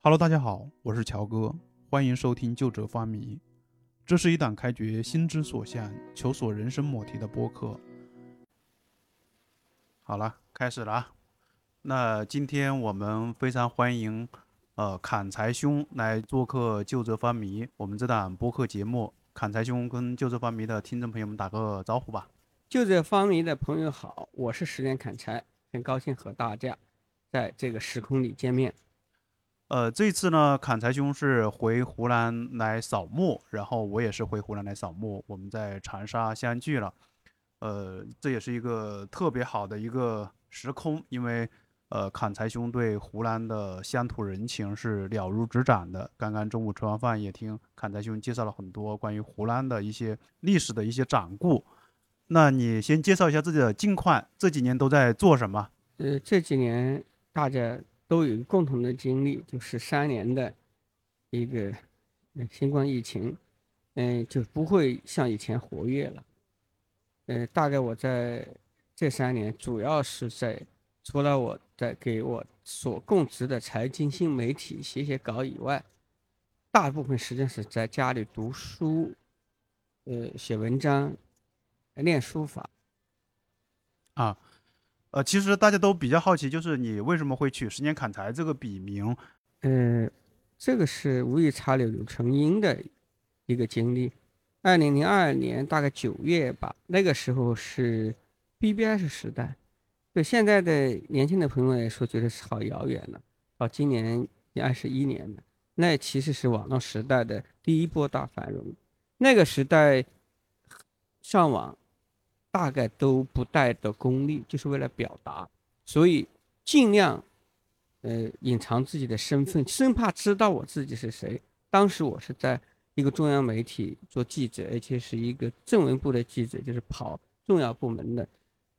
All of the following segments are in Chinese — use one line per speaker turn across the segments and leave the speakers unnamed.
Hello，大家好，我是乔哥，欢迎收听《旧者发迷》。这是一档开掘心之所向、求索人生莫题的播客。好了，开始了啊。那今天我们非常欢迎呃砍柴兄来做客《旧者发迷》我们这档播客节目。砍柴兄跟《旧者发迷》的听众朋友们打个招呼吧。
就这方迷的朋友好，我是十年砍柴，很高兴和大家在这个时空里见面。
呃，这次呢，砍柴兄是回湖南来扫墓，然后我也是回湖南来扫墓，我们在长沙相聚了。呃，这也是一个特别好的一个时空，因为呃，砍柴兄对湖南的乡土人情是了如指掌的。刚刚中午吃完饭，也听砍柴兄介绍了很多关于湖南的一些历史的一些掌故。那你先介绍一下自己的近况，这几年都在做什么？
呃，这几年大家。都有共同的经历，就是三年的一个新冠疫情，嗯，就不会像以前活跃了。嗯，大概我在这三年，主要是在除了我在给我所供职的财经新媒体写写稿以外，大部分时间是在家里读书，呃，写文章，练书法。
啊。呃，其实大家都比较好奇，就是你为什么会取“十年砍柴”这个笔名？
嗯，这个是无意插柳柳成荫的一个经历。二零零二年大概九月吧，那个时候是 BBS 时代，对现在的年轻的朋友来说，觉得是好遥远了。到今年二十一年了，那其实是网络时代的第一波大繁荣。那个时代上网。大概都不带的功利，就是为了表达，所以尽量，呃，隐藏自己的身份，生怕知道我自己是谁。当时我是在一个中央媒体做记者，而且是一个正文部的记者，就是跑重要部门的。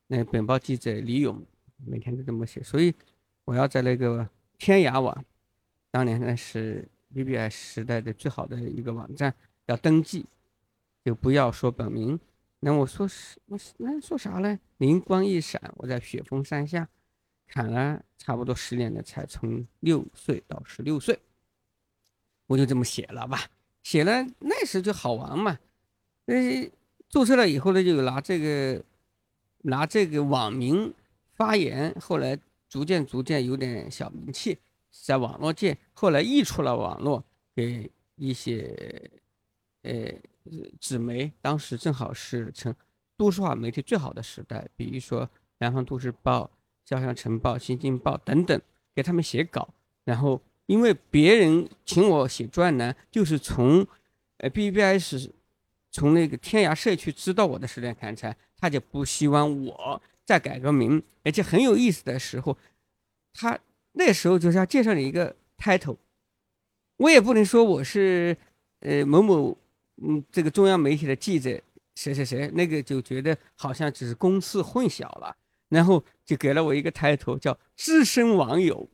那本报记者李勇每天都这么写，所以我要在那个天涯网，当年那是 BBS 时代的最好的一个网站，要登记，就不要说本名。那我说是，我那说啥呢？灵光一闪，我在雪峰山下砍了差不多十年的柴，从六岁到十六岁，我就这么写了吧。写了那时就好玩嘛。呃，注册了以后呢，就拿这个拿这个网名发言，后来逐渐逐渐有点小名气，在网络界，后来溢出了网络，给一些呃。纸媒当时正好是成都市化媒体最好的时代，比如说《南方都市报》《潇湘晨报》《新京报》等等，给他们写稿。然后因为别人请我写专栏，就是从呃 BBS 从那个天涯社区知道我的十年砍柴，他就不希望我再改个名。而且很有意思的时候，他那时候就是要介绍你一个 title，我也不能说我是呃某某。嗯，这个中央媒体的记者谁谁谁，那个就觉得好像只是公司混淆了，然后就给了我一个抬头，叫资深网友。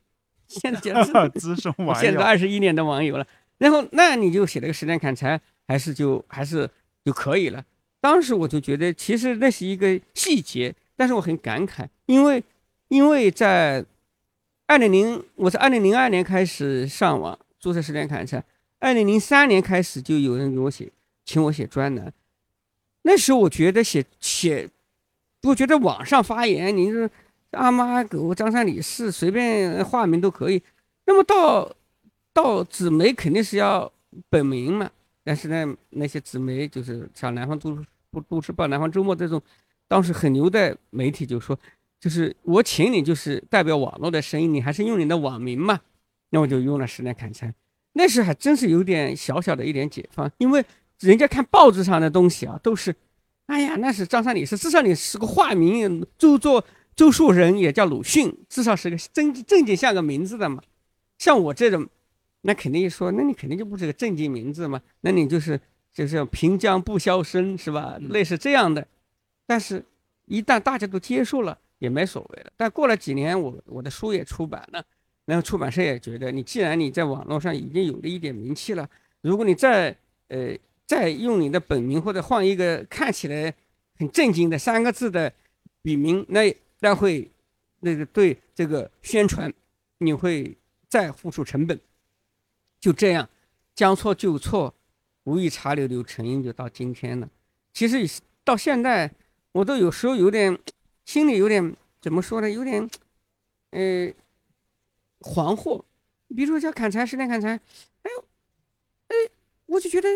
现在叫
资深网友，
现在二十一年的网友了。然后那你就写了个十年砍柴，还是就还是就可以了。当时我就觉得，其实那是一个细节，但是我很感慨，因为因为在二零零，我是二零零二年开始上网注册十年砍柴。二零零三年开始就有人给我写，请我写专栏。那时候我觉得写写，我觉得网上发言，你说阿妈狗张三李四随便化名都可以。那么到到纸媒肯定是要本名嘛。但是呢，那些纸媒就是像南方都都都市报、南方周末这种，当时很牛的媒体就说，就是我请你就是代表网络的声音，你还是用你的网名嘛。那我就用了十年砍柴。那时还真是有点小小的一点解放，因为人家看报纸上的东西啊，都是，哎呀，那是张三李四，至少你是个化名，周作周树人也叫鲁迅，至少是个正正经像个名字的嘛。像我这种，那肯定说，那你肯定就不是个正经名字嘛，那你就是就是平江不消声是吧？类似这样的。但是，一旦大家都接受了，也没所谓了。但过了几年，我我的书也出版了。然后出版社也觉得，你既然你在网络上已经有了一点名气了，如果你再呃再用你的本名或者换一个看起来很正经的三个字的笔名，那那会那个对这个宣传你会再付出成本，就这样将错就错，无意插柳柳成荫，就到今天了。其实到现在，我都有时候有点心里有点怎么说呢？有点呃惶惑。比如说叫砍柴，十年砍柴，哎呦，哎，我就觉得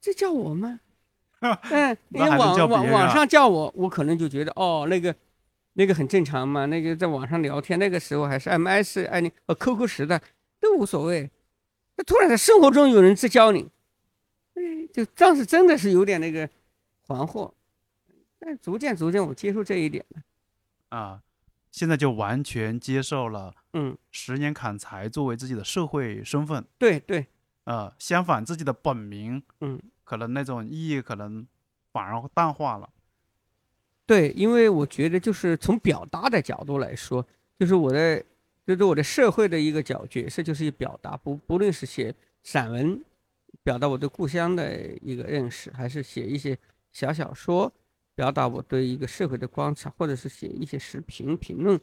这叫我吗？嗯，因为网网网上叫我，我可能就觉得哦，那个那个很正常嘛。那个在网上聊天，那个时候还是 MS 哎你呃 QQ 时代都无所谓。那突然在生活中有人在教你，哎，就当时真的是有点那个惶惑。但逐渐逐渐我接受这一点了。
啊，现在就完全接受了。
嗯，
十年砍柴作为自己的社会身份。
对对。
呃，相反自己的本名。
嗯。
可能那种意义可能反而淡化了。
对，因为我觉得就是从表达的角度来说，就是我的，就是我的社会的一个角角色，就是表达，不不论是写散文，表达我对故乡的一个认识，还是写一些小小说，表达我对一个社会的观察，或者是写一些视频评论，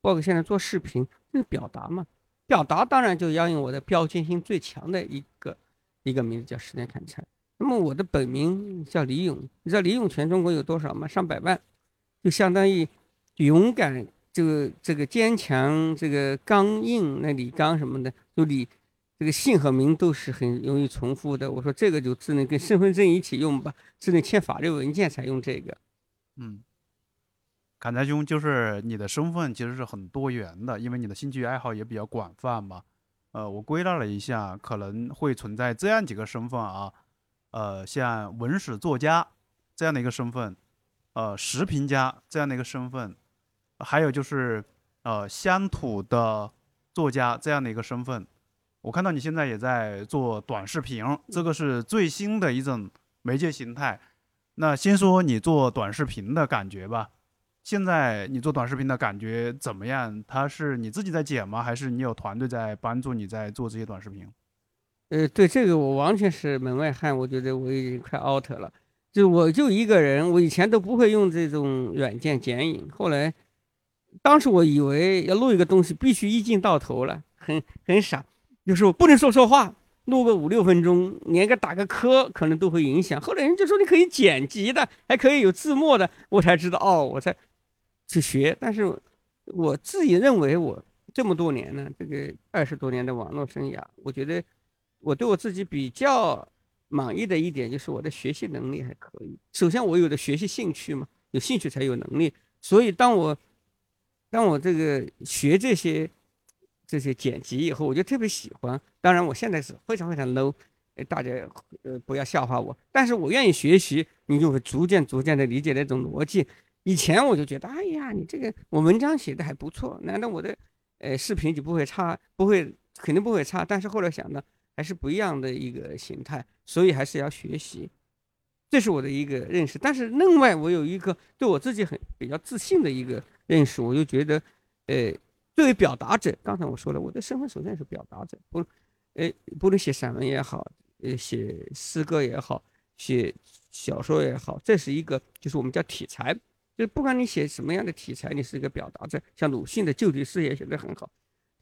包括现在做视频，就是表达嘛。表达当然就要用我的标签性最强的一个一个名字，叫十年砍柴。那么我的本名叫李勇，你知道李勇全中国有多少吗？上百万，就相当于勇敢，这个这个坚强，这个刚硬，那李刚什么的，就李这个姓和名都是很容易重复的。我说这个就只能跟身份证一起用吧，只能签法律文件才用这个。
嗯，砍柴兄就是你的身份其实是很多元的，因为你的兴趣爱好也比较广泛嘛。呃，我归纳了一下，可能会存在这样几个身份啊。呃，像文史作家这样的一个身份，呃，时评家这样的一个身份，还有就是呃乡土的作家这样的一个身份。我看到你现在也在做短视频，这个是最新的一种媒介形态。那先说你做短视频的感觉吧。现在你做短视频的感觉怎么样？它是你自己在剪吗？还是你有团队在帮助你在做这些短视频？
呃，对这个我完全是门外汉，我觉得我已经快 out 了。就我就一个人，我以前都不会用这种软件剪影。后来，当时我以为要录一个东西必须一镜到头了，很很傻，就是我不能说错话，录个五六分钟，连个打个磕可能都会影响。后来人就说你可以剪辑的，还可以有字幕的，我才知道哦，我才去学。但是我自己认为我这么多年呢，这个二十多年的网络生涯，我觉得。我对我自己比较满意的一点就是我的学习能力还可以。首先，我有的学习兴趣嘛，有兴趣才有能力。所以，当我当我这个学这些这些剪辑以后，我就特别喜欢。当然，我现在是非常非常 low，大家呃不要笑话我。但是我愿意学习，你就会逐渐逐渐的理解那种逻辑。以前我就觉得，哎呀，你这个我文章写的还不错，难道我的呃视频就不会差？不会，肯定不会差。但是后来想到。还是不一样的一个形态，所以还是要学习，这是我的一个认识。但是另外，我有一个对我自己很比较自信的一个认识，我就觉得，呃，作为表达者，刚才我说了，我的身份首先是表达者，不，呃，不论写散文也好，呃，写诗歌也好，写小说也好，这是一个就是我们叫题材，就是不管你写什么样的题材，你是一个表达者。像鲁迅的《旧题诗》也写得很好。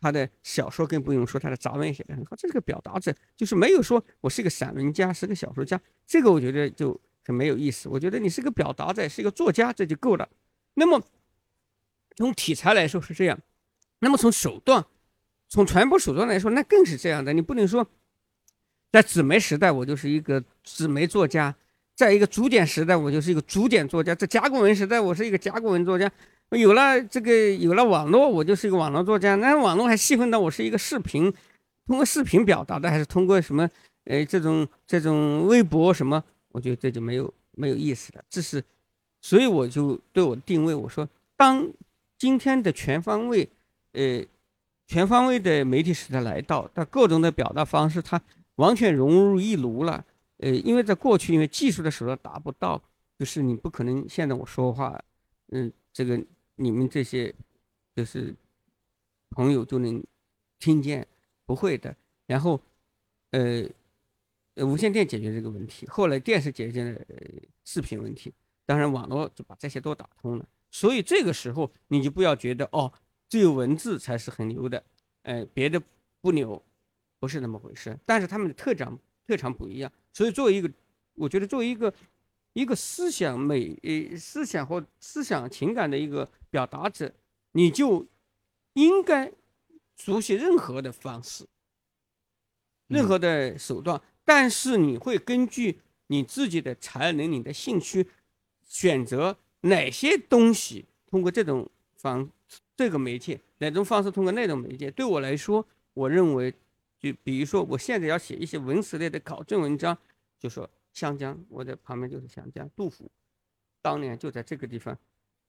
他的小说更不用说，他的杂文也写得很好，这是个表达者，就是没有说我是个散文家，是个小说家，这个我觉得就很没有意思。我觉得你是个表达者，是一个作家，这就够了。那么从题材来说是这样，那么从手段，从传播手段来说，那更是这样的。你不能说在纸媒时代我就是一个纸媒作家，在一个竹简时代我就是一个竹简作家，在甲骨文时代我是一个甲骨文作家。有了这个，有了网络，我就是一个网络作家。那网络还细分到我是一个视频，通过视频表达的，还是通过什么？呃，这种这种微博什么？我觉得这就没有没有意思了。这是，所以我就对我定位，我说，当今天的全方位，呃，全方位的媒体时代来到，它各种的表达方式，它完全融入一炉了。呃，因为在过去，因为技术的手段达不到，就是你不可能现在我说话，嗯，这个。你们这些就是朋友就能听见，不会的。然后，呃，无线电解决这个问题，后来电视解决了视频问题，当然网络就把这些都打通了。所以这个时候你就不要觉得哦，只有文字才是很牛的，哎，别的不牛。不是那么回事。但是他们的特长特长不一样，所以作为一个，我觉得作为一个一个思想美呃思想或思想情感的一个表达者，你就应该熟悉任何的方式，任何的手段，但是你会根据你自己的才能、你的兴趣，选择哪些东西通过这种方这个媒介，哪种方式通过那种媒介。对我来说，我认为，就比如说我现在要写一些文史类的考证文章，就说湘江，我的旁边就是湘江，杜甫当年就在这个地方，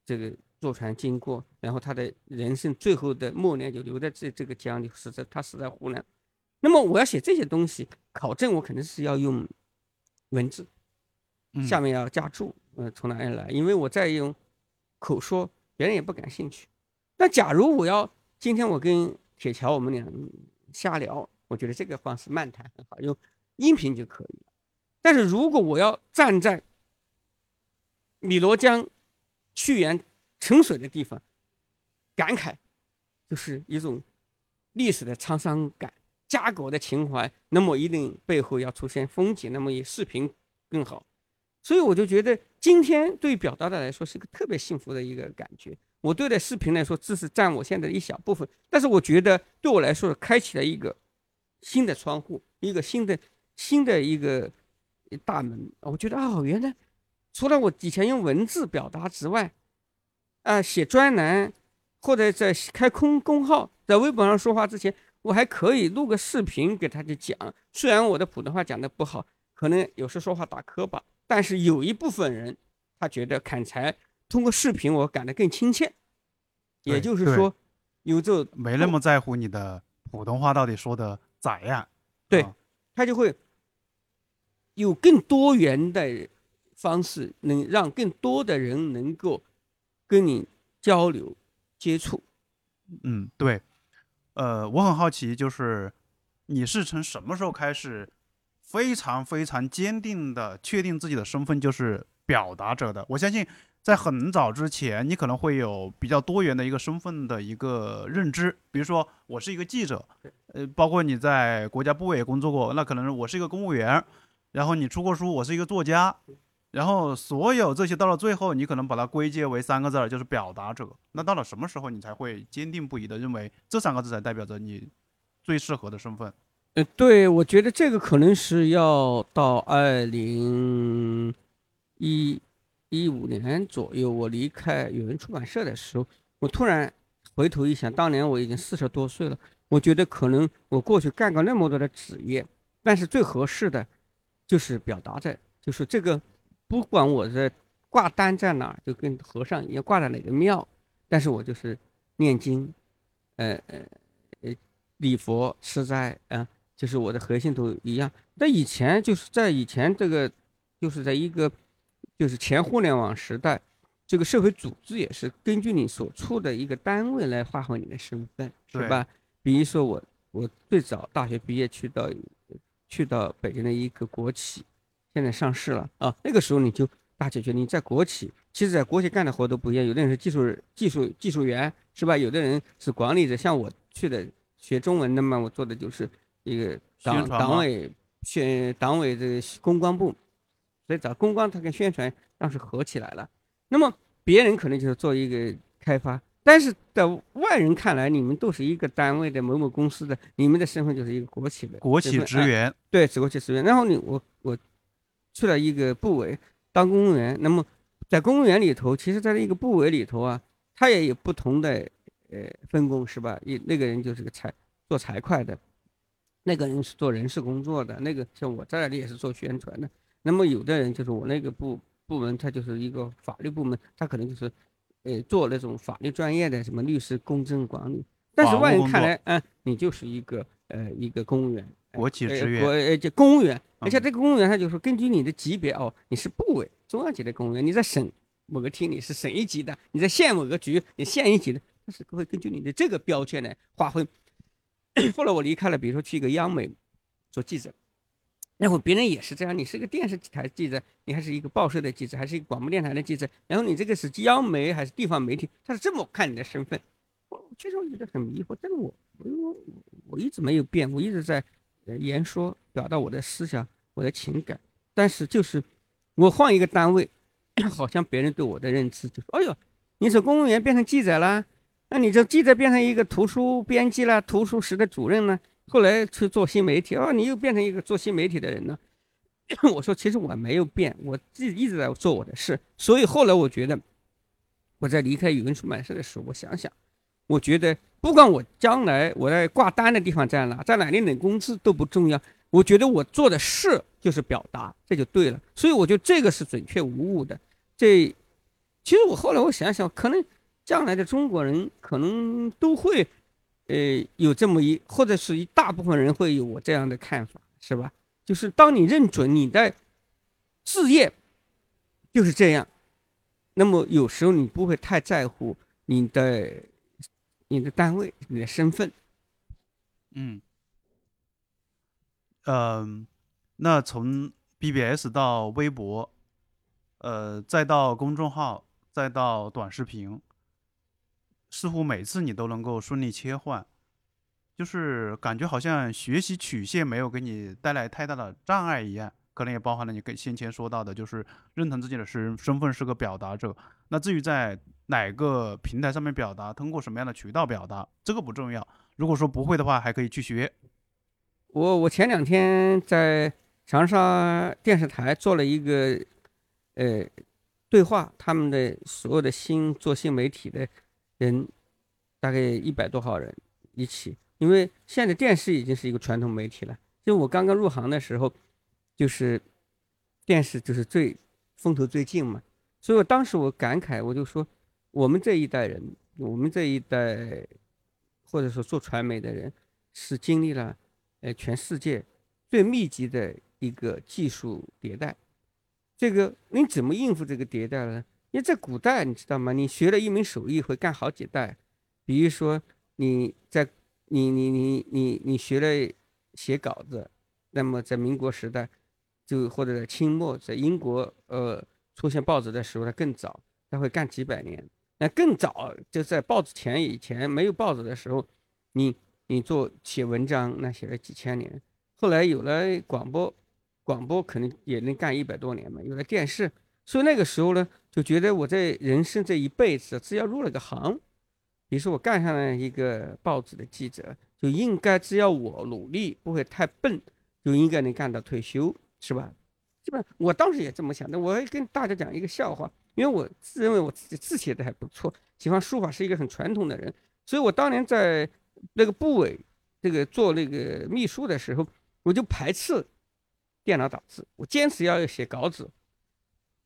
这个坐船经过，然后他的人生最后的末年就留在这这个江里，死在他死在湖南。那么我要写这些东西考证，我肯定是要用文字，
嗯
下面要加注，呃，从哪里来？因为我在用口说，别人也不感兴趣。那假如我要今天我跟铁桥我们俩瞎聊，我觉得这个方式漫谈很好，用音频就可以了。但是如果我要站在汨罗江屈原沉水的地方感慨，就是一种历史的沧桑感。家国的情怀，那么一定背后要出现风景，那么以视频更好。所以我就觉得今天对表达的来说是个特别幸福的一个感觉。我对待视频来说，只是占我现在的一小部分，但是我觉得对我来说，开启了一个新的窗户，一个新的新的一个大门。我觉得哦，原来除了我以前用文字表达之外，啊、写专栏或者在开空公号，在微博上说话之前。我还可以录个视频给他去讲，虽然我的普通话讲的不好，可能有时说话打磕巴，但是有一部分人他觉得砍柴通过视频我感得更亲切，也就是说有这
没那么在乎你的普通话到底说的咋样。
对
啊
他就会有更多元的方式，能让更多的人能够跟你交流接触。
嗯，对，呃，我很好奇，就是你是从什么时候开始非常非常坚定的确定自己的身份就是表达者的？我相信在很早之前，你可能会有比较多元的一个身份的一个认知，比如说我是一个记者，呃，包括你在国家部委工作过，那可能我是一个公务员，然后你出过书，我是一个作家。然后所有这些到了最后，你可能把它归结为三个字儿，就是表达者。那到了什么时候，你才会坚定不移的认为这三个字才代表着你最适合的身份？
呃，对，我觉得这个可能是要到二零一一五年左右，我离开语文出版社的时候，我突然回头一想，当年我已经四十多岁了，我觉得可能我过去干过那么多的职业，但是最合适的就是表达者，就是这个，不管我在挂单在哪儿，就跟和尚一样挂在哪个庙，但是我就是念经，呃呃呃，礼佛吃斋啊。就是我的核心都一样。那以前就是在以前这个，就是在一个就是前互联网时代，这个社会组织也是根据你所处的一个单位来划分你的身份，是吧？比如说我我最早大学毕业去到去到北京的一个国企，现在上市了啊。那个时候你就大家觉得你在国企，其实在国企干的活都不一样，有的人是技术技术技术员，是吧？有的人是管理者，像我去的学中文的嘛，我做的就是。一个党党委宣党委这个公关部，所以找公关它跟宣传当时合起来了。那么别人可能就是做一个开发，但是在外人看来，你们都是一个单位的某某公司的，你们的身份就是一个国企的
国企职员，
对，国企职员。然后你我我去了一个部委当公务员，那么在公务员里头，其实在一个部委里头啊，他也有不同的呃分工，是吧？一那个人就是个财做财会的。那个人是做人事工作的，那个像我在那里也是做宣传的。那么有的人就是我那个部部门，他就是一个法律部门，他可能就是，呃，做那种法律专业的什么律师、公证管理。但是外人看来，嗯，你就是一个呃一个公务员，呃
国企
呃
职员，
国呃就公务员，而且
嗯
这个公务员他就是根据你的级别哦，你是部委中央级的公务员，你在省某个厅你是省一级的，你在县某个局你县一级的，但是会根据你的这个标签来划分。后来我离开了，比如说去一个央媒做记者，然后别人也是这样，你是个电视台记者，你还是一个报社的记者，还是一个广播电台的记者，然后你这个是央媒还是地方媒体，他是这么看你的身份。我其实我觉得很迷惑，但是我我我我一直没有变，我一直在言说，表达我的思想、我的情感。但是就是我换一个单位，好像别人对我的认知就是：哎呦，你从公务员变成记者啦，那你这记者变成一个图书编辑啦，图书室的主任呢？后来去做新媒体，啊，你又变成一个做新媒体的人了。我说，其实我没有变，我自己一直在做我的事。所以后来我觉得，我在离开语文出版社的时候，我想想，我觉得不管我将来我在挂单的地方在哪，在哪里领工资都不重要。我觉得我做的事就是表达，这就对了。所以我觉得这个是准确无误的。这其实我后来我想想，可能将来的中国人可能都会。呃，有这么一，或者是一大部分人会有我这样的看法，是吧？就是当你认准你的事业就是这样，那么有时候你不会太在乎你的你的单位、你的身份。
嗯，嗯，那从 BBS 到微博，呃，再到公众号，再到短视频。似乎每次你都能够顺利切换，就是感觉好像学习曲线没有给你带来太大的障碍一样。可能也包含了你跟先前说到的，就是认同自己的身身份是个表达者。那至于在哪个平台上面表达，通过什么样的渠道表达，这个不重要。如果说不会的话，还可以去学。
我我前两天在长沙电视台做了一个呃对话，他们的所有的新做新媒体的。人大概一百多号人一起，因为现在电视已经是一个传统媒体了。就我刚刚入行的时候，就是电视就是最风头最劲嘛。所以我当时我感慨，我就说，我们这一代人，我们这一代或者说做传媒的人，是经历了呃全世界最密集的一个技术迭代。这个你怎么应付这个迭代呢？因为在古代，你知道吗？你学了一门手艺会干好几代。比如说，你在你你你你你学了写稿子，那么在民国时代，就或者在清末，在英国呃出现报纸的时候，它更早，它会干几百年。那更早就在报纸前以前没有报纸的时候，你你做写文章，那写了几千年。后来有了广播，广播可能也能干一百多年嘛。有了电视。所以那个时候呢，就觉得我在人生这一辈子，只要入了个行，比如说我干上了一个报纸的记者，就应该只要我努力，不会太笨，就应该能干到退休，是吧？基本我当时也这么想的。我跟大家讲一个笑话，因为我自认为我自己字写的还不错，喜欢书法，是一个很传统的人，所以我当年在那个部委这个做那个秘书的时候，我就排斥电脑打字，我坚持要写稿子。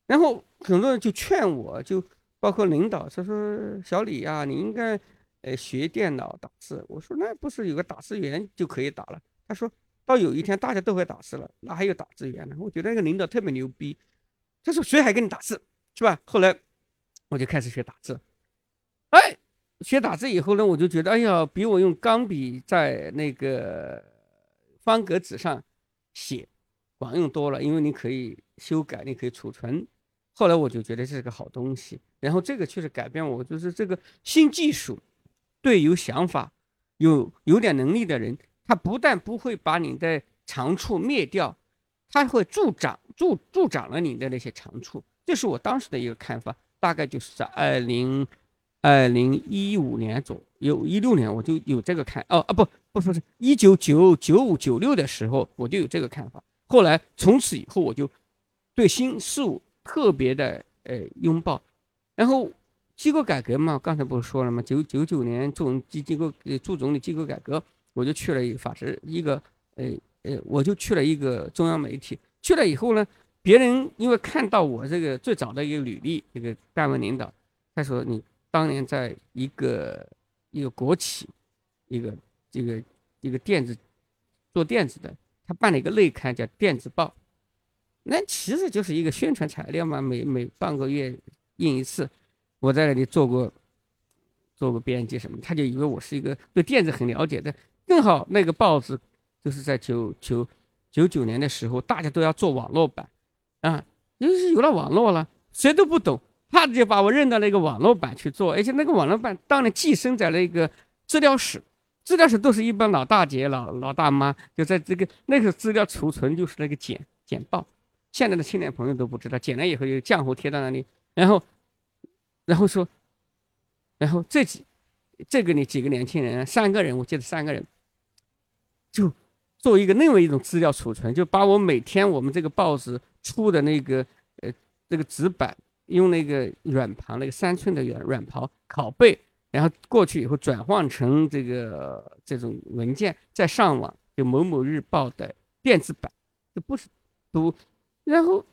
然后很多人就劝我，就包括领导，他说：“小李呀，你应该，呃，学电脑打字。”我说：“那不是有个打字员就可以打了？”他说到有一天大家都会打字了，那还有打字员呢？我觉得那个领导特别牛逼。他说：“谁还给你打字，是吧？”后来我就开始学打字。哎，学打字以后呢，我就觉得，哎呀，比我用钢笔在那个方格纸上写管用多了，因为你可以修改，你可以储存。后来我就觉得这是个好东西，然后这个确实改变我，就是这个新技术，对有想法、有有点能力的人，他不但不会把你的长处灭掉，他会助长助助长了你的那些长处。这是我当时的一个看法，大概就是在二零二零一五年左右，一六年我就有这个看哦啊不不说是一九九九五九六的时候我就有这个看法，后来从此以后我就对新事物。特别的呃拥抱，然后机构改革嘛，刚才不是说了吗？九九九年总机机构呃朱总理机构改革，我就去了一个法制一个呃呃，我就去了一个中央媒体。去了以后呢，别人因为看到我这个最早的一个履历，一个单位领导，他说你当年在一个一个国企，一个这个一个电子做电子的，他办了一个内刊叫《电子报》。那其实就是一个宣传材料嘛，每每半个月印一次。我在那里做过，做过编辑什么，他就以为我是一个对电子很了解的。正好那个报纸就是在九九九九年的时候，大家都要做网络版，啊，因为有了网络了，谁都不懂，他就把我认到那个网络版去做，而且那个网络版当年寄生在了一个资料室，资料室都是一帮老大姐、老老大妈就在这个那个资料储存就是那个简简报。现在的青年朋友都不知道，剪了以后就浆糊贴到那里，然后，然后说，然后这几这个你几个年轻人，三个人，我记得三个人，就做一个另外一种资料储存，就把我每天我们这个报纸出的那个呃这个纸板，用那个软盘那个三寸的软软盘拷贝。然后过去以后转换成这个这种文件，再上网就某某日报的电子版，就不是读，然后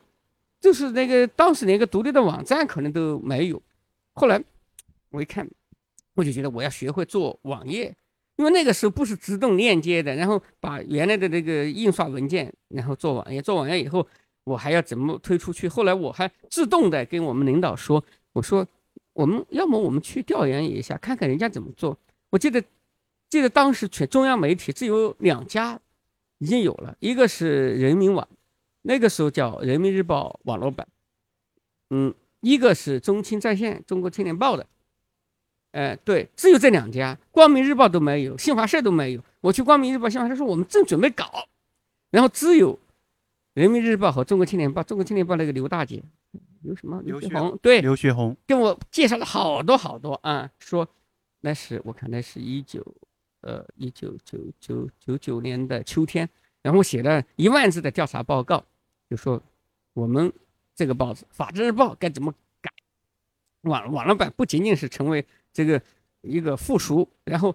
就是那个当时连个独立的网站可能都没有。后来我一看，我就觉得我要学会做网页，因为那个时候不是自动链接的，然后把原来的那个印刷文件，然后做网页，做网页以后我还要怎么推出去？后来我还自动的跟我们领导说，我说。我们要么我们去调研一下，看看人家怎么做。我记得，记得当时全中央媒体只有两家已经有了，一个是人民网，那个时候叫人民日报网络版，嗯，一个是中青在线中国青年报的，哎，对，只有这两家，光明日报都没有，新华社都没有。我去光明日报、新华社说我们正准备搞，然后只有人民日报和中国青年报，中国青年报那个刘大姐。刘什么？刘学红对，
刘学红
跟我介绍了好多好多啊，说那是我看那是一九呃一九九九九九年的秋天，然后我写了一万字的调查报告，就说我们这个报纸《法制日报》该怎么改，网网络版不仅仅是成为这个一个附属，然后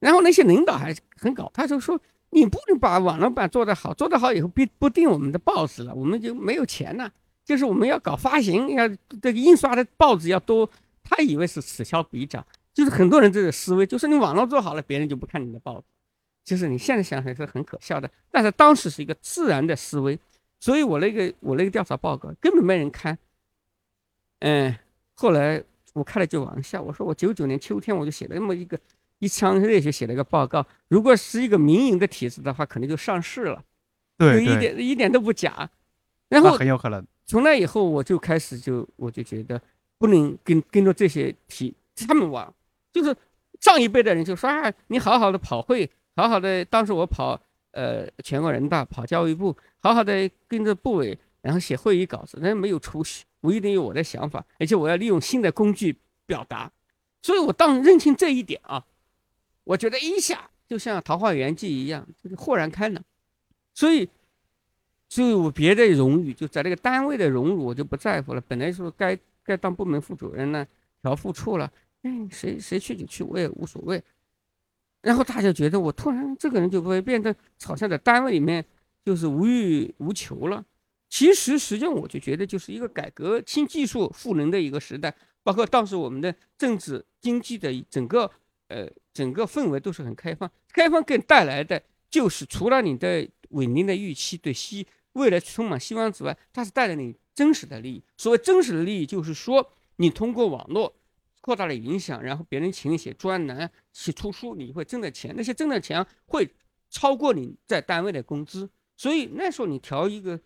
然后那些领导还很搞，他就说你不能把网络版做得好，做得好以后不不定我们的报纸了，我们就没有钱了。就是我们要搞发行，要这个印刷的报纸要多，他以为是此消彼长，就是很多人这个思维，就是你网络做好了，别人就不看你的报纸，就是你现在想想是很可笑的，但是当时是一个自然的思维，所以我那个我那个调查报告根本没人看，嗯，后来我开了句玩笑，我说我九九年秋天我就写了那么一个一腔热血写了一个报告，如果是一个民营的体制的话，可能就上市了，
对，
一点一点都不假，然后
很有可能。
从那以后，我就开始就我就觉得不能跟跟着这些体他们玩，就是上一辈的人就说啊，你好好的跑会，好好的，当时我跑呃全国人大，跑教育部，好好的跟着部委，然后写会议稿子，那没有出息。我一定有我的想法，而且我要利用新的工具表达。所以我当认清这一点啊，我觉得一下就像《桃花源记》一样，就是豁然开朗。所以。就我别的荣誉，就在那个单位的荣辱，我就不在乎了。本来说该该当部门副主任呢，调副处了，哎，谁谁去就去，我也无所谓。然后大家觉得我突然这个人就会变得好像在单位里面就是无欲无求了。其实实际上我就觉得就是一个改革新技术赋能的一个时代，包括当时我们的政治经济的整个呃整个氛围都是很开放，开放给带来的就是除了你的稳定的预期对希。未来充满希望之外，它是带来你真实的利益。所谓真实的利益，就是说你通过网络扩大了影响，然后别人请你写专栏、写图书，你会挣的钱。那些挣的钱会超过你在单位的工资。所以那时候你调一个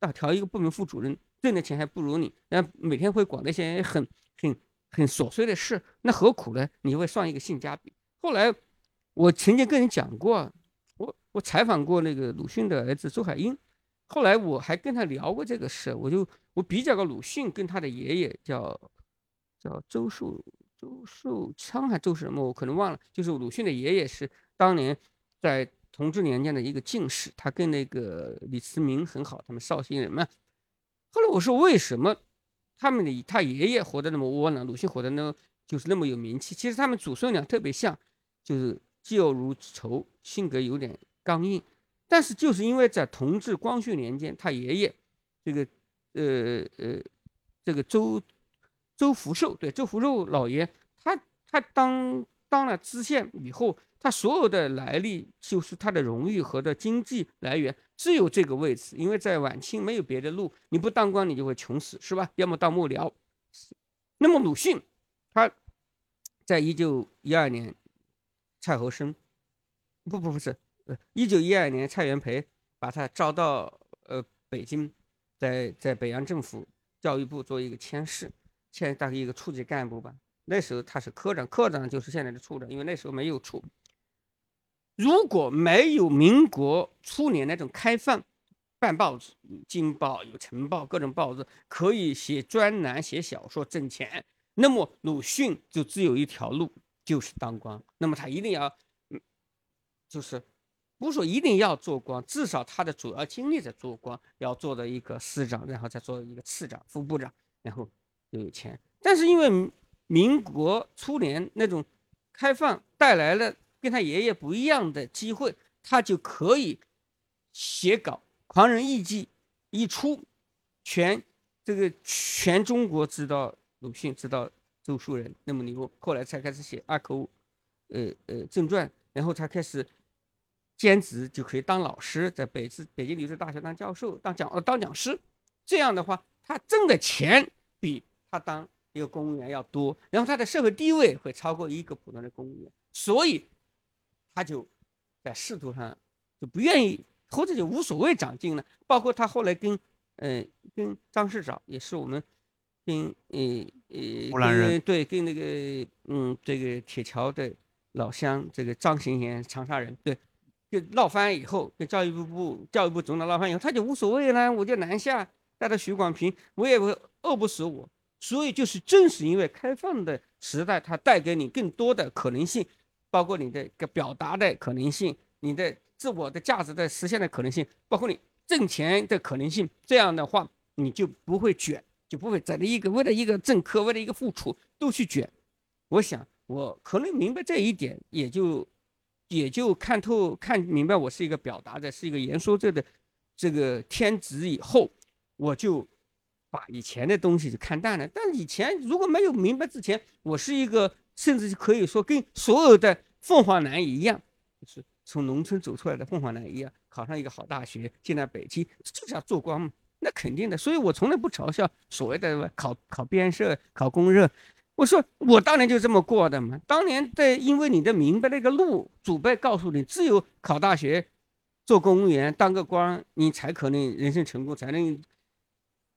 啊，调一个部门副主任，挣的钱还不如你。然后每天会管那些很很很琐碎的事，那何苦呢？你会算一个性价比。后来我曾经跟人讲过，我我采访过那个鲁迅的儿子周海婴。后来我还跟他聊过这个事，我就我比较个鲁迅跟他的爷爷叫叫周树周树昌还周什么，我可能忘了。就是鲁迅的爷爷是当年在同治年间的一个进士，他跟那个李慈铭很好，他们绍兴人嘛。后来我说为什么他们的他爷爷活得那么窝囊，鲁迅活得那就是那么有名气？其实他们祖孙俩特别像，就是嫉恶如仇，性格有点刚硬。但是就是因为在同治、光绪年间，他爷爷这个呃呃这个周周福寿，对周福寿老爷，他他当当了知县以后，他所有的来历就是他的荣誉和的经济来源只有这个位置，因为在晚清没有别的路，你不当官你就会穷死，是吧？要么当幕僚。那么鲁迅，他在一九一二年，蔡和森，不不不是。呃一九一二年，蔡元培把他招到呃北京，在在北洋政府教育部做一个签事，签大概一个处级干部吧。那时候他是科长，科长就是现在的处长，因为那时候没有处。如果没有民国初年那种开放办报纸，《京报》、有《晨报》各种报纸，可以写专栏、写小说挣钱，那么鲁迅就只有一条路，就是当官。那么他一定要，嗯，就是不说一定要做官，至少他的主要精力在做官，要做到一个市长，然后再做一个次长、副部长，然后有钱。但是因为民国初年那种开放带来了。跟他爷爷不一样的机会，他就可以写稿，《狂人日记》一出，全这个全中国知道鲁迅，知道周树人那么牛，后来才开始写《阿 Q 呃呃正传》，然后他开始兼职就可以当老师，在北师北京理工大学当教授，当讲呃当讲师。这样的话，他挣的钱比他当一个公务员要多，然后他的社会地位会超过一个普通的公务员，所以。他就在仕途上就不愿意，或者就无所谓长进了。包括他后来跟，呃，跟张市长也是我们，跟呃呃，对，跟那个嗯，这个铁桥的老乡，这个张行贤，长沙人，对，就闹翻以后，跟教育部部教育部总长闹翻以后，他就无所谓了，我就南下带到许广平，我也会饿不死我。所以就是正是因为开放的时代，它带给你更多的可能性。包括你的个表达的可能性，你的自我的价值的实现的可能性，包括你挣钱的可能性，这样的话你就不会卷，就不会在那一个为了一个政客，为了一个付出都去卷。我想我可能明白这一点，也就也就看透看明白我是一个表达的，是一个言说者的这个天职以后，我就把以前的东西就看淡了。但以前如果没有明白之前，我是一个。甚至可以说跟所有的凤凰男一样，就是从农村走出来的凤凰男一样，考上一个好大学，进了北京，就是要做官嘛。那肯定的，所以我从来不嘲笑所谓的考考编设、考公热。我说我当年就这么过的嘛。当年在因为你的明白那个路，祖辈告诉你，只有考大学、做公务员、当个官，你才可能人生成功，才能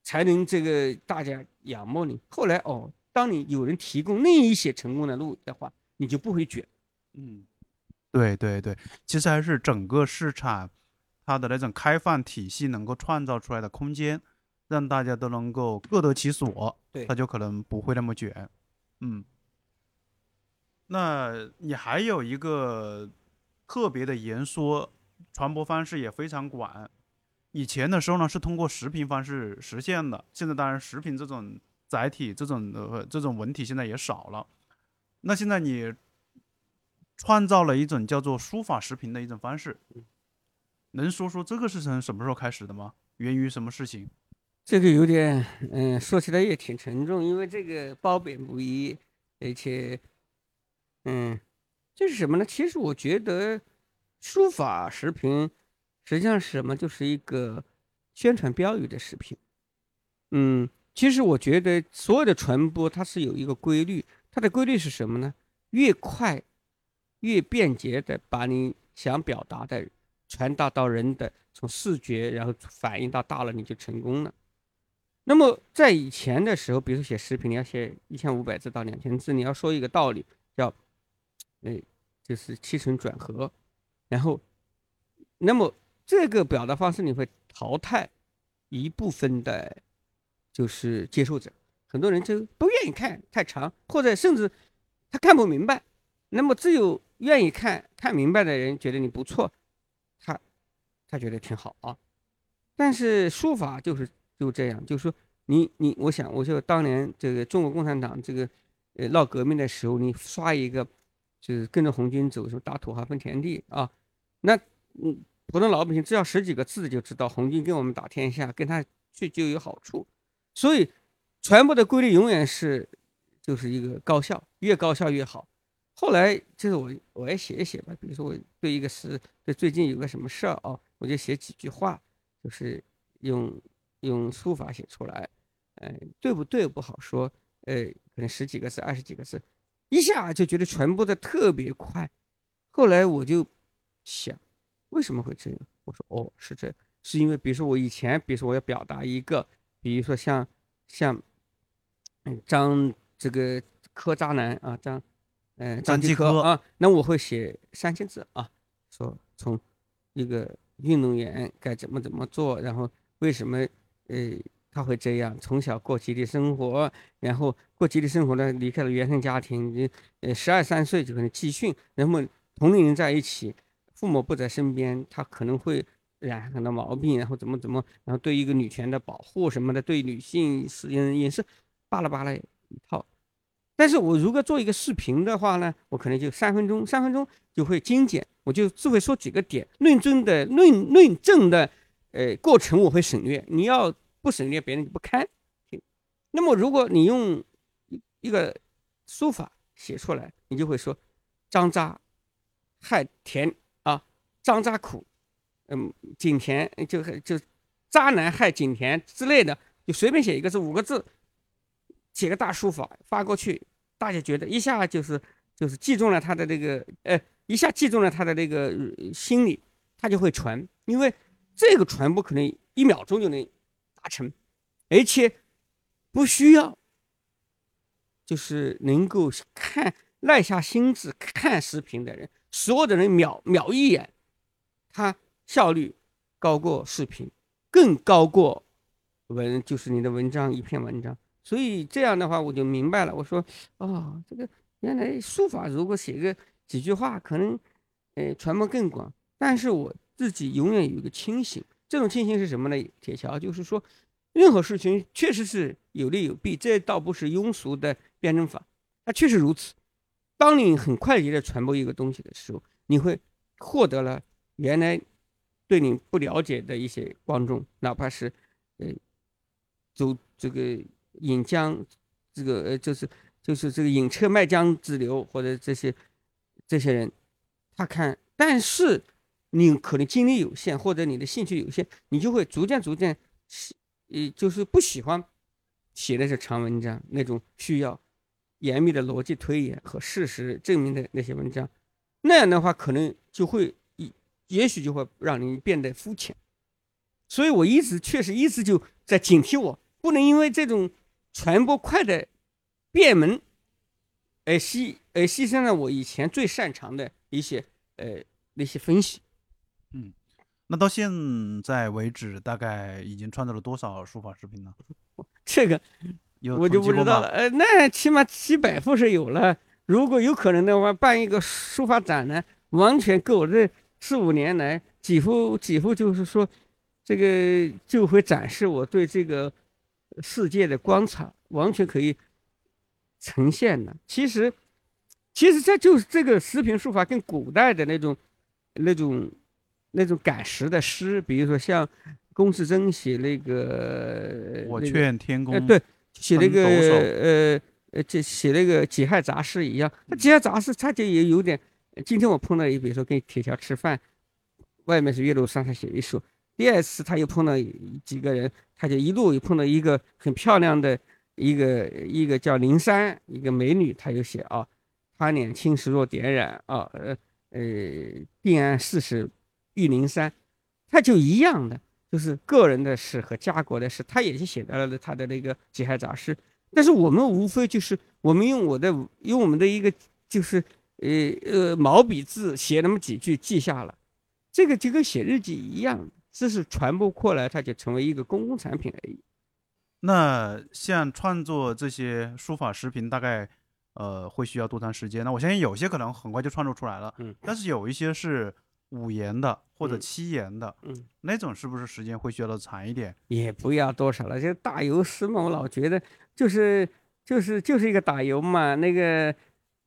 才能这个大家仰慕你。后来哦。当你有人提供另一些成功的路的话，你就不会卷。
嗯，对对对，其实还是整个市场它的那种开放体系能够创造出来的空间，让大家都能够各得其所，
对，
它就可能不会那么卷。嗯，那你还有一个特别的言说传播方式也非常广，以前的时候呢是通过视频方式实现的，现在当然视频这种。载体这种呃这种文体现在也少了，那现在你创造了一种叫做书法视频的一种方式，能说说这个是从什么时候开始的吗？源于什么事情？
这个有点嗯，说起来也挺沉重，因为这个褒贬不一，而且嗯，这是什么呢？其实我觉得书法视频实际上是什么？就是一个宣传标语的视频，嗯。其实我觉得所有的传播它是有一个规律，它的规律是什么呢？越快、越便捷的把你想表达的传达到人的，从视觉然后反映到大脑，你就成功了。那么在以前的时候，比如说写视频，你要写一千五百字到两千字，你要说一个道理，叫，哎，就是起承转合，然后，那么这个表达方式你会淘汰一部分的。就是接受者，很多人就不愿意看太长，或者甚至他看不明白。那么只有愿意看看明白的人觉得你不错，他他觉得挺好啊。但是书法就是就这样，就是说你你，我想我就当年这个中国共产党这个呃闹革命的时候，你刷一个就是跟着红军走，什么打土豪分田地啊，那嗯普通老百姓只要十几个字就知道红军跟我们打天下，跟他去就有好处。所以，传播的规律永远是，就是一个高效，越高效越好。后来就是我我也写一写吧，比如说我对一个诗，对最近有个什么事儿啊，我就写几句话，就是用用书法写出来，哎，对不对不好说，呃，可能十几个字、二十几个字，一下就觉得传播的特别快。后来我就想，为什么会这样？我说哦，是这，是因为比如说我以前，比如说我要表达一个。比如说像像嗯张这个柯渣男啊张嗯
张继
科啊，那我会写三千字啊，说从一个运动员该怎么怎么做，然后为什么呃他会这样，从小过集体生活，然后过集体生活呢，离开了原生家庭，呃十二三岁就可能集训，然后同龄人在一起，父母不在身边，他可能会染很多毛病，然后怎么怎么，然后对一个女权的保护什么的，对女性是也也是巴拉巴拉一套。但是我如果做一个视频的话呢，我可能就三分钟，三分钟就会精简，我就只会说几个点，论证的论论证的，呃，过程我会省略。你要不省略，别人就不看。那么如果你用一个书法写出来，你就会说张渣害田，张扎苦，嗯，景田就就渣男害景田之类的，就随便写一个字，五个字。写个大书法发过去，大家觉得一下就是就是击中了他的这个呃，一下击中了他的这个心理，他就会传，因为这个传播可能一秒钟就能达成，而且不需要就是能够看耐下心智看视频的人，所有的人秒秒一眼，它效率高过视频，更高过文，就是你的文章一篇文章。所以这样的话，我就明白了。我说，哦，这个原来书法如果写个几句话，可能，呃，传播更广。但是我自己永远有一个清醒，这种清醒是什么呢？铁桥就是说，任何事情确实是有利有弊，这倒不是庸俗的辩证法，它确实如此。当你很快捷的传播一个东西的时候，你会获得了原来对你不了解的一些观众，哪怕是，呃，走这个。引江，这个呃，就是就是这个引车卖浆之流，或者这些这些人，他看，但是你可能精力有限，或者你的兴趣有限，你就会逐渐逐渐喜，呃，就是不喜欢写的是长文章那种需要严密的逻辑推演和事实证明的那些文章，那样的话可能就会也也许就会让你变得肤浅，所以我一直确实一直就在警惕我，不能因为这种。传播快的变门，而牺而牺牲了我以前最擅长的一些呃那些分析。
嗯，那到现在为止，大概已经创造了多少书法视频呢？
这个我就不知道了。呃，那起码几百幅是有了。如果有可能的话，办一个书法展呢，完全够。这四五年来，几乎几乎就是说，这个就会展示我对这个。世界的观察完全可以呈现的。其实，其实这就是这个诗评书法跟古代的那种、那种、那种感时的诗，比如说像龚自珍写那个“
我劝天公”，
对，写那个呃呃，这写那个《己亥杂诗》一样。那《己亥杂诗》它就也有点。今天我碰到一，比如说跟铁桥吃饭，外面是岳麓山，他写一首。第二次他又碰到几个人，他就一路又碰到一个很漂亮的一个一个叫灵山一个美女，他就写啊，他年轻时若点染啊，呃呃，定安四十玉灵山，他就一样的，就是个人的事和家国的事，他也是写到了他的那个几海杂诗。但是我们无非就是我们用我的用我们的一个就是呃呃毛笔字写那么几句记下了，这个就跟写日记一样。知识传播过来，它就成为一个公共产品而已。
那像创作这些书法视频，大概呃会需要多长时间？那我相信有些可能很快就创作出来了，嗯，但是有一些是五言的或者七言的，嗯，那种是不是时间会需要的长一点？
也不要多少了，就打油诗嘛。我老觉得就是就是就是一个打油嘛，那个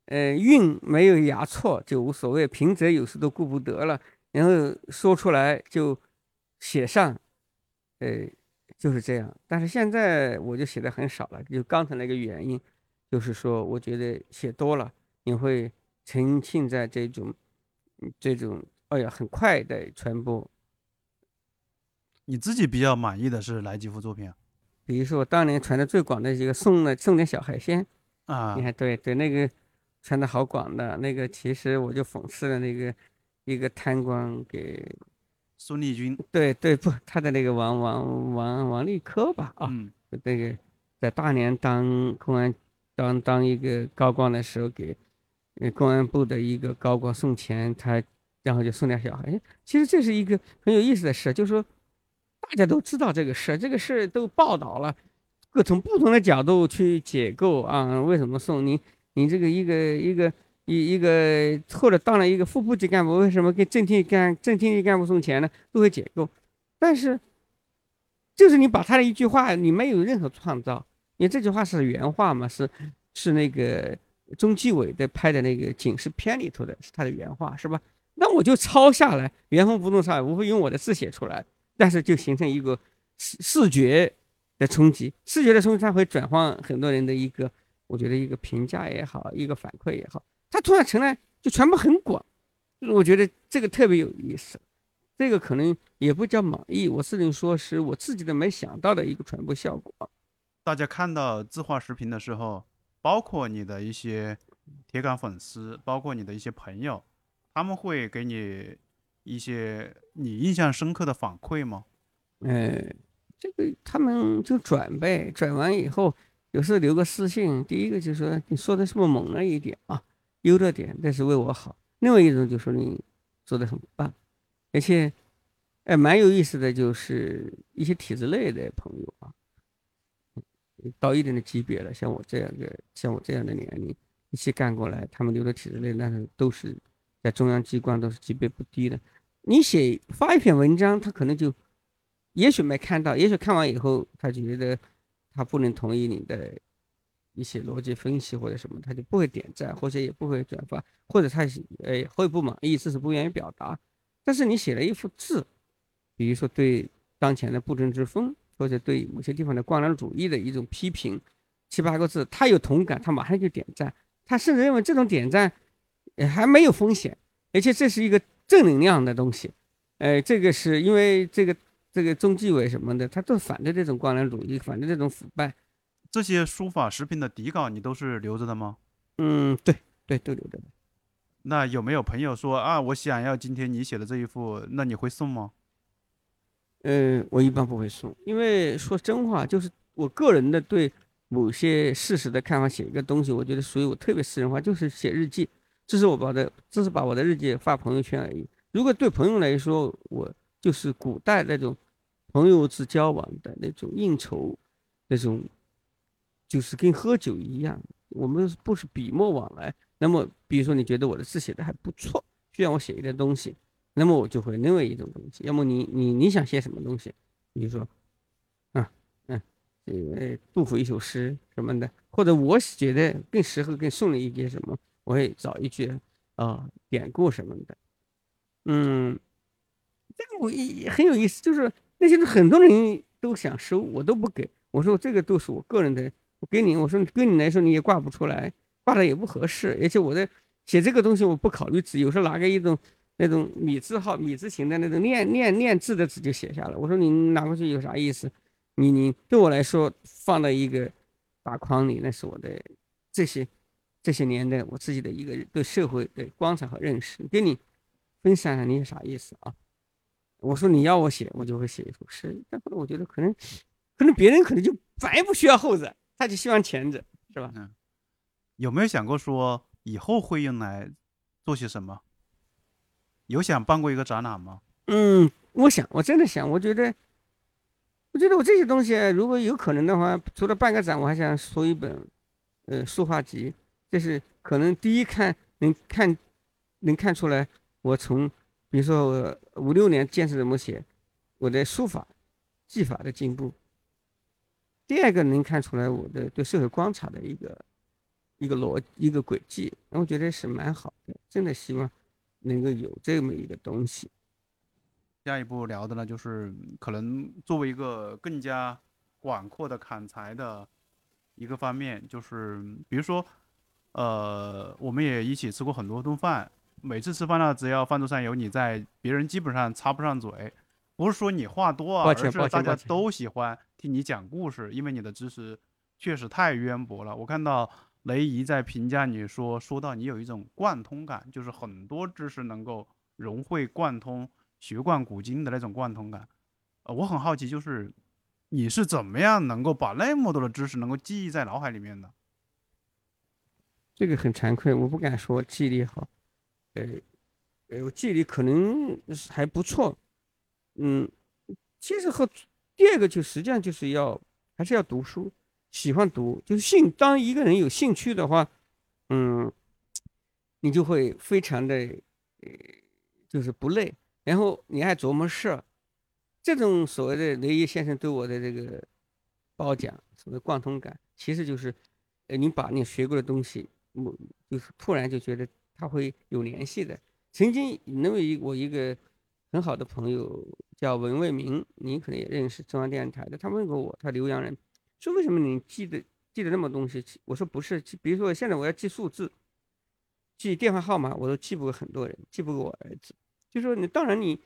呃韵没有押错就无所谓，平仄有时都顾不得了，然后说出来就。写上，呃，就是这样。但是现在我就写的很少了，就刚才那个原因，就是说，我觉得写多了，你会沉浸在这种，这种，哎呀，很快的传播。
你自己比较满意的是哪几幅作品啊？
比如说我当年传的最广的一个送了送点小海鲜
啊，
你看，对对，那个传的好广的，那个其实我就讽刺了那个一个贪官给。
孙立军，
对对不，他的那个王王王王立科吧，啊，那个在大连当公安，当当一个高官的时候，给公安部的一个高官送钱，他然后就送点小孩。哎，其实这是一个很有意思的事，就是说大家都知道这个事，这个事都报道了，各从不同的角度去解构啊，为什么送你？你这个一个一个一一个或者当了一个副部级干部，为什么给正厅干正厅级干部送钱呢？都会解构，但是就是你把他的一句话，你没有任何创造，因为这句话是原话嘛，是是那个中纪委的拍的那个警示片里头的，是他的原话，是吧？那我就抄下来，原封不动抄，我会用我的字写出来，但是就形成一个视视觉的冲击，视觉的冲击，它会转换很多人的一个，我觉得一个评价也好，一个反馈也好，它突然成了就传播很广，我觉得这个特别有意思，这个可能也不叫满意，我只能说是我自己都没想到的一个传播效果。
大家看到字画视频的时候，包括你的一些铁杆粉丝，包括你的一些朋友。他们会给你一些你印象深刻的反馈吗？
呃，这个他们就转呗，转完以后有时候留个私信。第一个就说你说的是不是猛了一点啊？优了点，但是为我好。另外一种就说你做的很棒，而且哎蛮有意思的就是一些体制内的朋友啊，到一定的级别了，像我这样的像我这样的年龄一起干过来，他们留的体制内那是都是。在中央机关都是级别不低的，你写发一篇文章，他可能就，也许没看到，也许看完以后，他就觉得他不能同意你的一些逻辑分析或者什么，他就不会点赞，或者也不会转发，或者他呃会不满意，这是不愿意表达。但是你写了一幅字，比如说对当前的不正之风，或者对某些地方的官僚主义的一种批评，七八个字，他有同感，他马上就点赞，他甚至认为这种点赞。还没有风险，而且这是一个正能量的东西，呃，这个是因为这个这个中纪委什么的，他都反对这种官僚主义，反对这种腐败。
这些书法食品的底稿你都是留着的吗？
嗯，对对，都留着的。
那有没有朋友说啊，我想要今天你写的这一幅，那你会送吗？
呃，我一般不会送，因为说真话，就是我个人的对某些事实的看法，写一个东西，我觉得属于我特别私人化，就是写日记。这是我把的，这是把我的日记发朋友圈而已。如果对朋友来说，我就是古代那种朋友之交往的那种应酬，那种就是跟喝酒一样，我们不是笔墨往来。那么，比如说你觉得我的字写的还不错，需要我写一点东西，那么我就会另外一种东西。要么你你你想写什么东西？比如说，啊嗯，呃，杜甫一首诗什么的，或者我觉得更适合更送你一些什么。我会找一句啊典故什么的，嗯，这个我也很有意思，就是那些很多人都想收，我都不给。我说这个都是我个人的，我给你，我说对你来说你也挂不出来，挂了也不合适。而且我在写这个东西，我不考虑字，有时候拿个一种那种米字号、米字形的那种练练练字的字就写下来。我说你拿过去有啥意思？你你对我来说放在一个大框里，那是我的这些。这些年的我自己的一个对社会的观察和认识，跟你分享一下，你有啥意思啊？我说你要我写，我就会写一首诗。但后来我觉得可能，可能别人可能就白不需要后者，他就希望前者，是吧？
嗯。有没有想过说以后会用来做些什么？有想办过一个展览吗？
嗯，我想，我真的想，我觉得，我觉得我这些东西如果有可能的话，除了办个展，我还想出一本，呃，书画集。就是可能第一看能看，能看出来我从，比如说我五六年坚持怎么写，我的书法技法的进步。第二个能看出来我的对社会观察的一个一个逻一个轨迹，我觉得是蛮好的。真的希望能够有这么一个东西。
下一步聊的呢，就是可能作为一个更加广阔的砍柴的一个方面，就是比如说。呃，我们也一起吃过很多顿饭。每次吃饭呢，只要饭桌上有你在，别人基本上插不上嘴。不是说你话多啊，而是大家都喜欢听你讲故事，因为你的知识确实太渊博了。我看到雷姨在评价你说，说到你有一种贯通感，就是很多知识能够融会贯通、学贯古今的那种贯通感。呃，我很好奇，就是你是怎么样能够把那么多的知识能够记忆在脑海里面的？
这个很惭愧，我不敢说记忆力好，呃，呃，我记忆力可能还不错，嗯，其实和第二个就实际上就是要还是要读书，喜欢读，就是兴。当一个人有兴趣的话，嗯，你就会非常的呃，就是不累，然后你还琢磨事儿。这种所谓的雷伊先生对我的这个褒奖，所谓贯通感，其实就是，呃，你把你学过的东西，我就是突然就觉得他会有联系的。曾经那么一我一个很好的朋友叫文卫民，你可能也认识中央电视台的。他问过我，他浏阳人，说为什么你记得记得那么东西？我说不是，比如说现在我要记数字，记电话号码，我都记不过很多人，记不过我儿子。就说你当然你，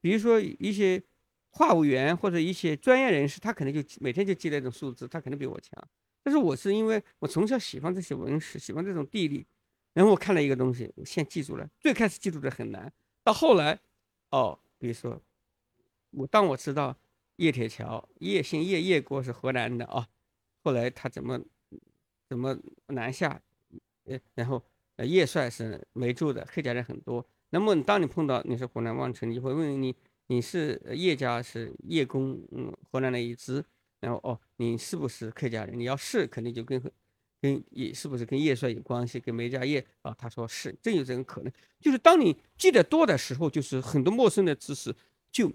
比如说一些话务员或者一些专业人士，他可能就每天就记那种数字，他肯定比我强。但是我是因为我从小喜欢这些文史，喜欢这种地理。然后我看了一个东西，我先记住了。最开始记住的很难，到后来，哦，比如说，我当我知道叶铁桥，叶姓叶叶国是河南的啊，后来他怎么怎么南下，呃，然后呃叶帅是梅州的，客家人很多。那么当你碰到你是湖南望城，你会问你你是叶家是叶公，嗯，河南的一支，然后哦，你是不是客家人？你要是肯定就跟。跟也是不是跟叶帅有关系？跟梅家叶啊？他说是，真有这种可能。就是当你记得多的时候，就是很多陌生的知识就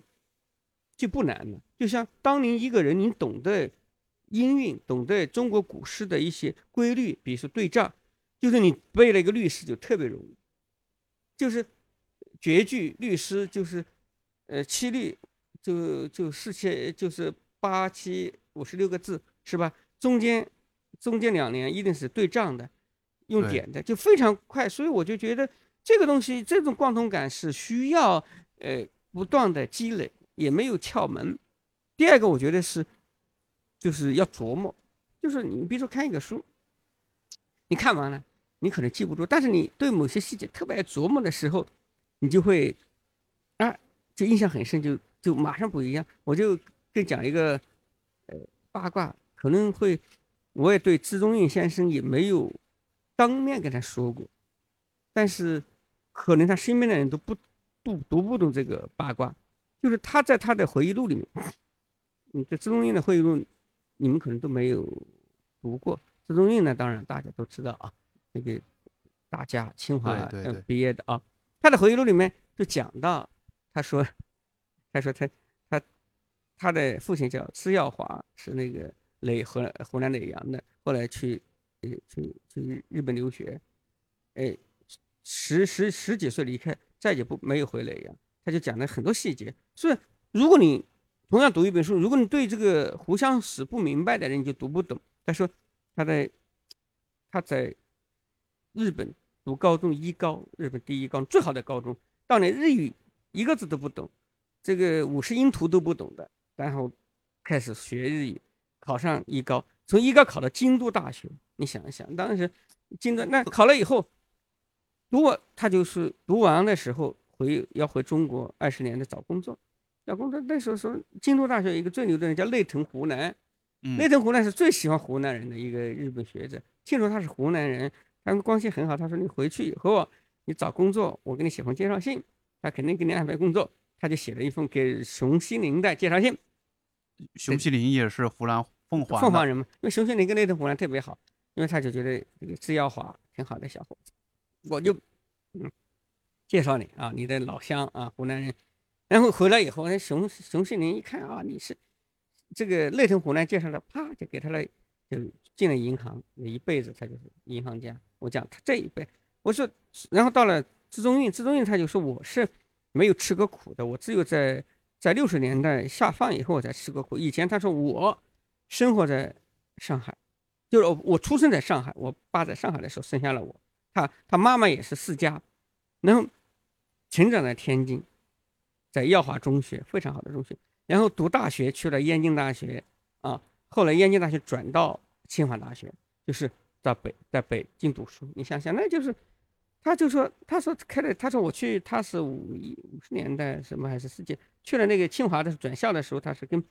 就不难了。就像当您一个人，你懂得音韵，懂得中国古诗的一些规律，比如说对仗，就是你背了一个律诗就特别容易。就是绝句律诗，就是呃七律，就就四七，就是八七五十六个字，是吧？中间。中间两年一定是对账的，用点的就非常快，所以我就觉得这个东西这种贯通感是需要呃不断的积累，也没有窍门。第二个我觉得是就是要琢磨，就是你比如说看一个书，你看完了你可能记不住，但是你对某些细节特别爱琢磨的时候，你就会啊就印象很深，就就马上不一样。我就跟讲一个呃八卦，可能会。我也对资中印先生也没有当面跟他说过，但是可能他身边的人都不不读不懂这个八卦，就是他在他的回忆录里面，嗯，这资中印的回忆录你们可能都没有读过。资中印呢，当然大家都知道啊，那个大家清华毕业的啊，他的回忆录里面就讲到，他说，他说他他他的父亲叫施耀华，是那个。雷河湖南耒阳的，后来去，去去日本留学，哎，十十十几岁离开，再也不没有回耒阳。他就讲了很多细节。所以，如果你同样读一本书，如果你对这个湖湘史不明白的人，你就读不懂。他说他在他在日本读高中一高，日本第一高最好的高中，到连日语一个字都不懂，这个五十音图都不懂的，然后开始学日语。考上一高，从一高考到京都大学，你想一想，当时京都那考了以后，读完他就是读完的时候回要回中国二十年的找工作，找工作那时候说京都大学一个最牛的人叫内藤湖南，内藤湖南是最喜欢湖南人的一个日本学者，听说他是湖南人，他们关系很好，他说你回去以后你找工作，我给你写封介绍信，他肯定给你安排工作，他就写了一封给熊希龄的介绍信，
熊希龄也是湖南。凤凰
凤凰人嘛，因为熊学林跟内藤湖南特别好，因为他就觉得这个制药华挺好的小伙子，我就嗯介绍你啊，你的老乡啊，湖南人。然后回来以后，那熊熊学林一看啊，你是这个内藤湖南介绍的，啪就给他了，就进了银行，一辈子他就是银行家。我讲他这一辈，我说，然后到了资中运，资中运他就说我是没有吃过苦的，我只有在在六十年代下放以后我才吃过苦，以前他说我。生活在上海，就是我出生在上海，我爸在上海的时候生下了我，他他妈妈也是世家，然后成长在天津，在耀华中学非常好的中学，然后读大学去了燕京大学啊，后来燕京大学转到清华大学，就是在北在北京读书，你想想，那就是他就说他说开了他说我去他是五一五十年代什么还是世界去了那个清华的转校的时候，他是跟。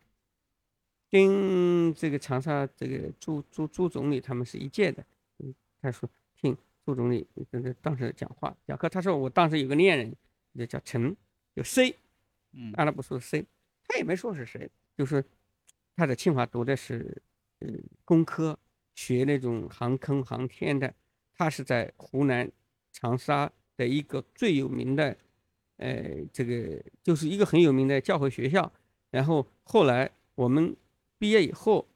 跟这个长沙这个朱朱朱总理他们是一届的，嗯，他说听朱总理跟这当时讲话讲课，他说我当时有个恋人就叫陈，就 C，
嗯
阿拉伯数字 C，他也没说是谁，就是他在清华读的是嗯工科，学那种航空航天的，他是在湖南长沙的一个最有名的，呃，这个就是一个很有名的教会学校。然后后来我们毕业以后，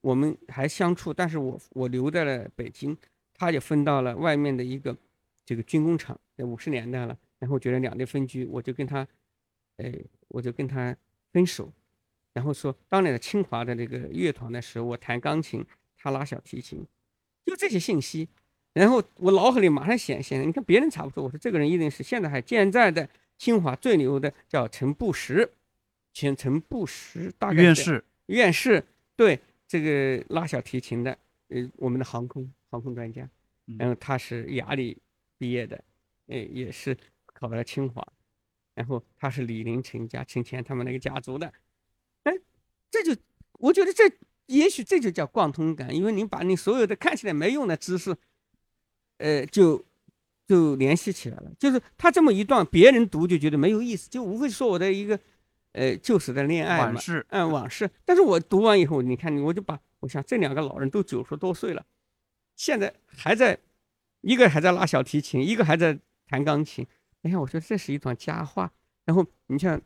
我们还相处，但是我我留在了北京，他就分到了外面的一个这个军工厂，在五十年代了。然后觉得两地分居，我就跟他，哎，我就跟他分手。然后说，当年的清华的这个乐团的时候，我弹钢琴，他拉小提琴，就这些信息。然后我脑海里马上显现，你看别人查不出，我说这个人一定是现在还健在的清华最牛的，叫陈布什，前陈布什大
院士，
院士，对这个拉小提琴的，呃，我们的航空航空专家，
嗯。
然后他是雅礼毕业的，呃，也是考到了清华，然后他是李林陈家陈乾他们那个家族的，哎，这就我觉得这也许这就叫贯通感，因为你把你所有的看起来没用的知识，呃，就就联系起来了。就是他这么一段，别人读就觉得没有意思，就无非说我的一个呃旧时的恋爱嘛，
往事，
嗯，往事。但是我读完以后，你看，我就把我想这两个老人都九十多岁了，现在还在，一个还在拉小提琴，一个还在弹钢琴。哎呀，我觉得这是一段佳话。然后你像，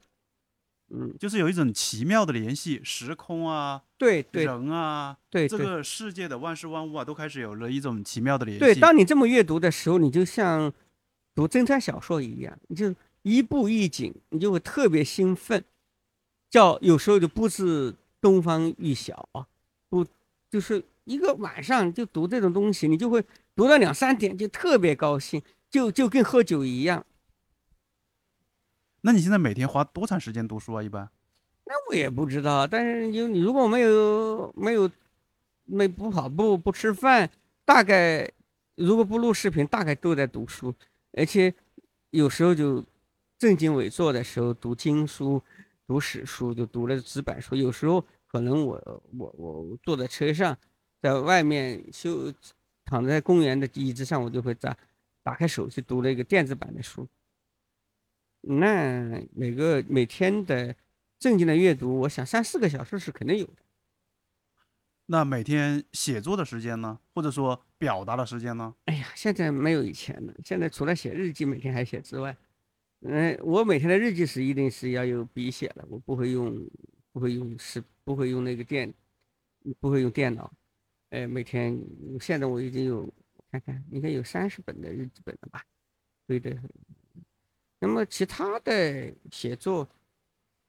嗯，
就是有一种奇妙的联系，时空啊，
对对
人啊，
对对
这个世界的万事万物啊，都开始有了一种奇妙的联系。
对，当你这么阅读的时候，你就像读侦探小说一样，你就一步一景，你就会特别兴奋，叫有时候就不是东方欲晓啊，不就是一个晚上就读这种东西，你就会读到两三点就特别高兴，就就跟喝酒一样。
那你现在每天花多长时间读书啊？一般？
那我也不知道，但是就你如果没有没有没不跑步不吃饭，大概如果不录视频，大概都在读书，而且有时候就正襟危坐的时候读经书、读史书，就读了纸板书。有时候可能我我我坐在车上，在外面休躺在公园的椅子上，我就会打打开手机读了一个电子版的书。那每个每天的正经的阅读，我想三四个小时是肯定有的。
那每天写作的时间呢？或者说表达的时间呢？
哎呀，现在没有以前了。现在除了写日记，每天还写之外，嗯、我每天的日记是一定是要有笔写的，我不会用，不会用是不会用那个电，不会用电脑。哎，每天现在我已经有，看看应该有三十本的日记本了吧？对的。那么其他的写作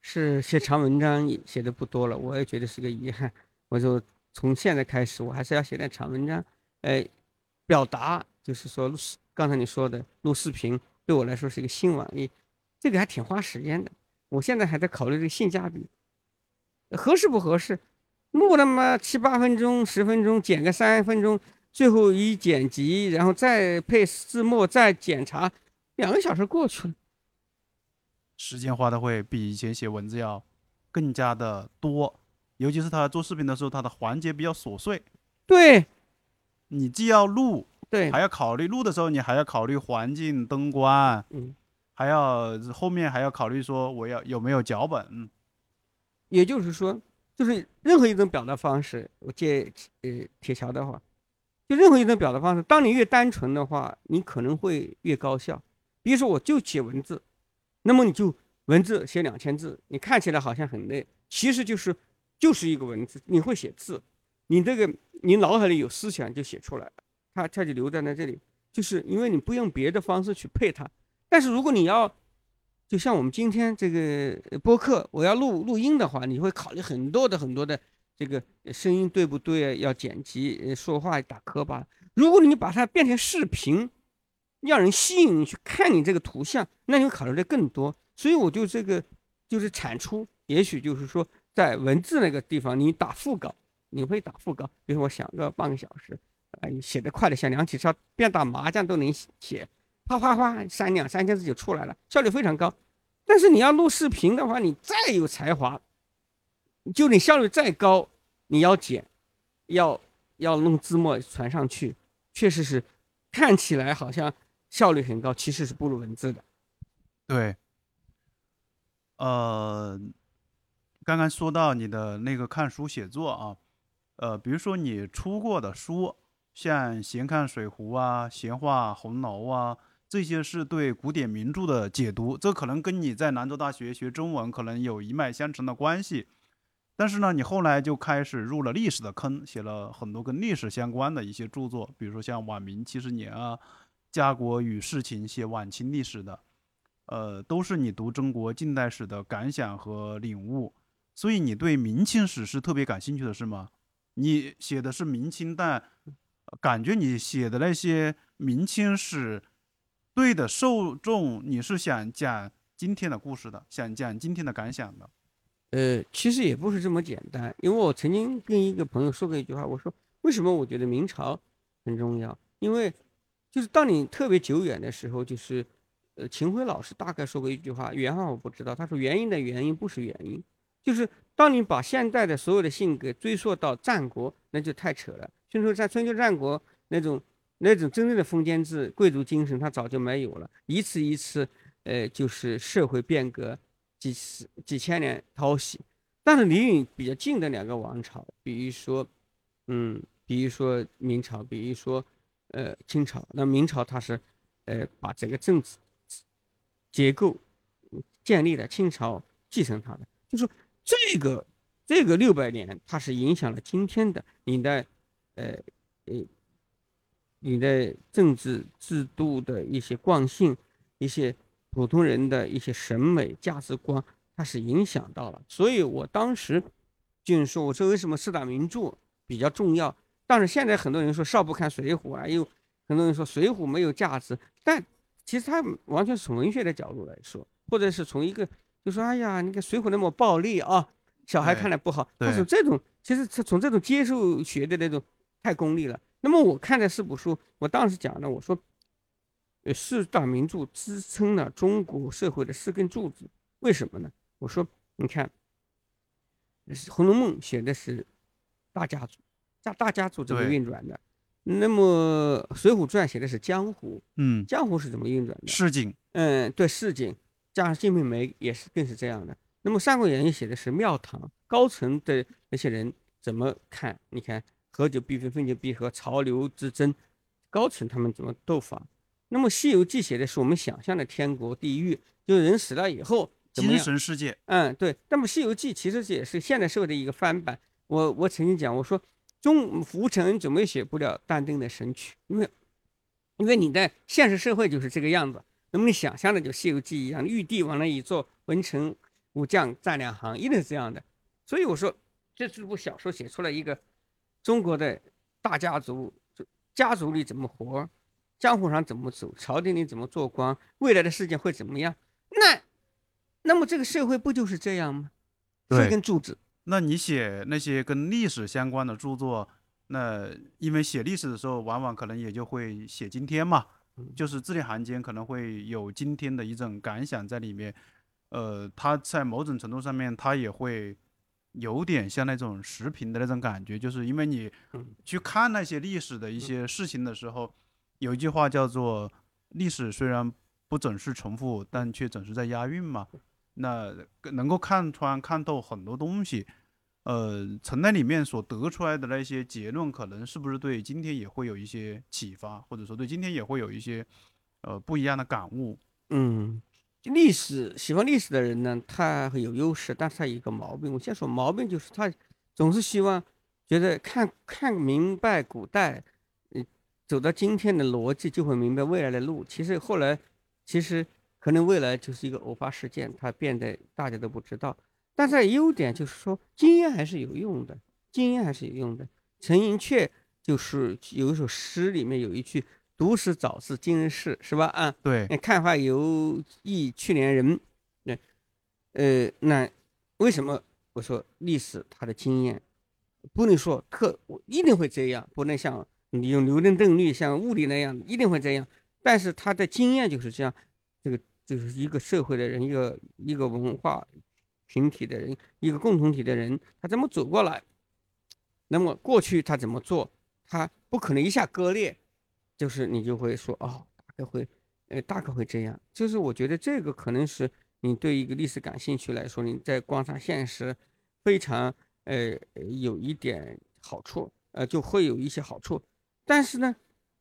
是写长文章写的不多了，我也觉得是个遗憾。我就从现在开始，我还是要写点长文章，哎，表达就是说录视，刚才你说的录视频对我来说是一个新玩意，这个还挺花时间的。我现在还在考虑这个性价比，合适不合适？录那么七八分钟、十分钟，剪个三分钟，最后一剪辑，然后再配字幕，再检查，两个小时过去了。
时间花的会比以前写文字要更加的多，尤其是他做视频的时候，他的环节比较琐碎，
对
你既要录，
对，
还要考虑录的时候，你还要考虑环境、灯光，
嗯，
还要后面还要考虑说我要有没有脚本，
也就是说，就是任何一种表达方式，我借呃铁桥的话，就任何一种表达方式，当你越单纯的话，你可能会越高效。比如说，我就写文字，那么你就文字写两千字，你看起来好像很累，其实就是就是一个文字，你会写字，你这个你脑海里有思想就写出来了，它它就留在那这里，就是因为你不用别的方式去配它。但是如果你要就像我们今天这个播客，我要录录音的话，你会考虑很多的很多的这个声音对不对？要剪辑，说话打磕巴。如果你把它变成视频，让人吸引你去看你这个图像，那你会考虑的更多。所以我就这个就是产出，也许就是说在文字那个地方，你打副稿，你会打副稿，比如我想个半个小时，哎，写得快的像梁启超，边打麻将都能写。啪啪啪，三两三千字就出来了，效率非常高。但是你要录视频的话，你再有才华，就你效率再高，你要剪，要要弄字幕传上去，确实是看起来好像效率很高，其实是不如文字的。
对，呃，刚刚说到你的那个看书写作啊，呃，比如说你出过的书，像《闲看水浒》啊，《闲话红楼》啊，这些是对古典名著的解读，这可能跟你在兰州大学学中文可能有一脉相承的关系。但是呢，你后来就开始入了历史的坑，写了很多跟历史相关的一些著作，比如说像《晚明七十年》啊，《家国与世情》写晚清历史的，呃，都是你读中国近代史的感想和领悟。所以你对明清史是特别感兴趣的，是吗？你写的是明清，但感觉你写的那些明清史对的受众，你是想讲今天的故事的，想讲今天的感想的。
呃，其实也不是这么简单，因为我曾经跟一个朋友说过一句话，我说为什么我觉得明朝很重要？因为就是当你特别久远的时候，就是呃，秦晖老师大概说过一句话，原话我不知道，他说原因的原因不是原因，就是当你把现代的所有的性格追溯到战国，那就太扯了。春秋在春秋战国那种那种真正的封建制、贵族精神，它早就没有了，一次一次，呃，就是社会变革。几十几千年淘洗，但是离你比较近的两个王朝，比如说，嗯，比如说明朝，比如说，呃，清朝。那明朝它是，呃，把整个政治结构建立了，清朝继承它的，就说这个这个六百年，它是影响了今天的你的，呃，呃，你的政治制度的一些惯性，一些。普通人的一些审美价值观，它是影响到了，所以我当时就是说：“我说为什么四大名著比较重要？但是现在很多人说少不看水浒啊，又很多人说水浒没有价值，但其实它完全是从文学的角度来说，或者是从一个就说：哎呀，你看水浒那么暴力啊，小孩看来不好。但是这种其实是从这种接受学的那种太功利了。那么我看的四部书，我当时讲的，我说。四大名著支撑了中国社会的四根柱子，为什么呢？我说，你看，《红楼梦》写的是大家族，大大家族怎么运转的？那么《水浒传》写的是江湖，
嗯，
江湖是怎么运转的？
市井，
嗯，对，市井，加上《金瓶梅》也是更是这样的。那么《三国演义》写的是庙堂高层的那些人怎么看？你看，合久必分，分久必合，潮流之争，高层他们怎么斗法？那么《西游记》写的是我们想象的天国地狱，就是人死了以后
精神世界。
嗯，对。那么《西游记》其实也是现代社会的一个翻版。我我曾经讲，我说中浮尘恩怎么也写不了但丁的《神曲》，因为因为你在现实社会就是这个样子。那么你想象的就《西游记》一样，玉帝往那一坐，文臣武将站两行，一定是这样的。所以我说，这是部小说写出了一个中国的大家族，家族里怎么活。江湖上怎么走，朝廷里怎么做官，未来的世界会怎么样？那，那么这个社会不就是这样吗？
一，
根柱子。
那你写那些跟历史相关的著作，那因为写历史的时候，往往可能也就会写今天嘛，就是字里行间可能会有今天的一种感想在里面。呃，他在某种程度上面，他也会有点像那种时评的那种感觉，就是因为你去看那些历史的一些事情的时候。有一句话叫做“历史虽然不总是重复，但却总是在押韵”嘛。那能够看穿、看透很多东西，呃，从那里面所得出来的那些结论，可能是不是对今天也会有一些启发，或者说对今天也会有一些呃不一样的感悟？
嗯，历史喜欢历史的人呢，他会有优势，但是他有一个毛病。我先说毛病，就是他总是希望觉得看看明白古代。嗯走到今天的逻辑，就会明白未来的路。其实后来，其实可能未来就是一个偶发事件，它变得大家都不知道。但是优点就是说，经验还是有用的，经验还是有用的。陈寅恪就是有一首诗，里面有一句“读史早知今日事”，是吧？啊，
对。
看法有忆去年人，那呃，那为什么我说历史它的经验不能说特一定会这样，不能像。你用牛顿定律，像物理那样，一定会这样。但是它的经验就是这样，这个就是一个社会的人，一个一个文化群体的人，一个共同体的人，他怎么走过来？那么过去他怎么做？他不可能一下割裂，就是你就会说哦，大概会呃，大概会这样。就是我觉得这个可能是你对一个历史感兴趣来说，你在观察现实非常呃有一点好处，呃，就会有一些好处。但是呢，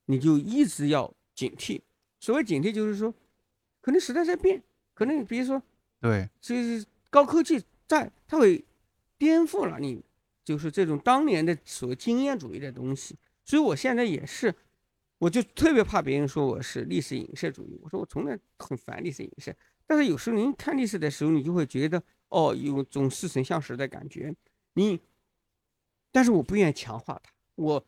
你就一直要警惕。所谓警惕，就是说，可能时代在变，可能比如说，
对，
就是高科技在，它会颠覆了你，就是这种当年的所谓经验主义的东西。所以我现在也是。我就特别怕别人说我是历史影射主义。我说我从来很烦历史影射，但是有时候您看历史的时候，你就会觉得哦，有种似曾相识的感觉。你，但是我不愿意强化它，我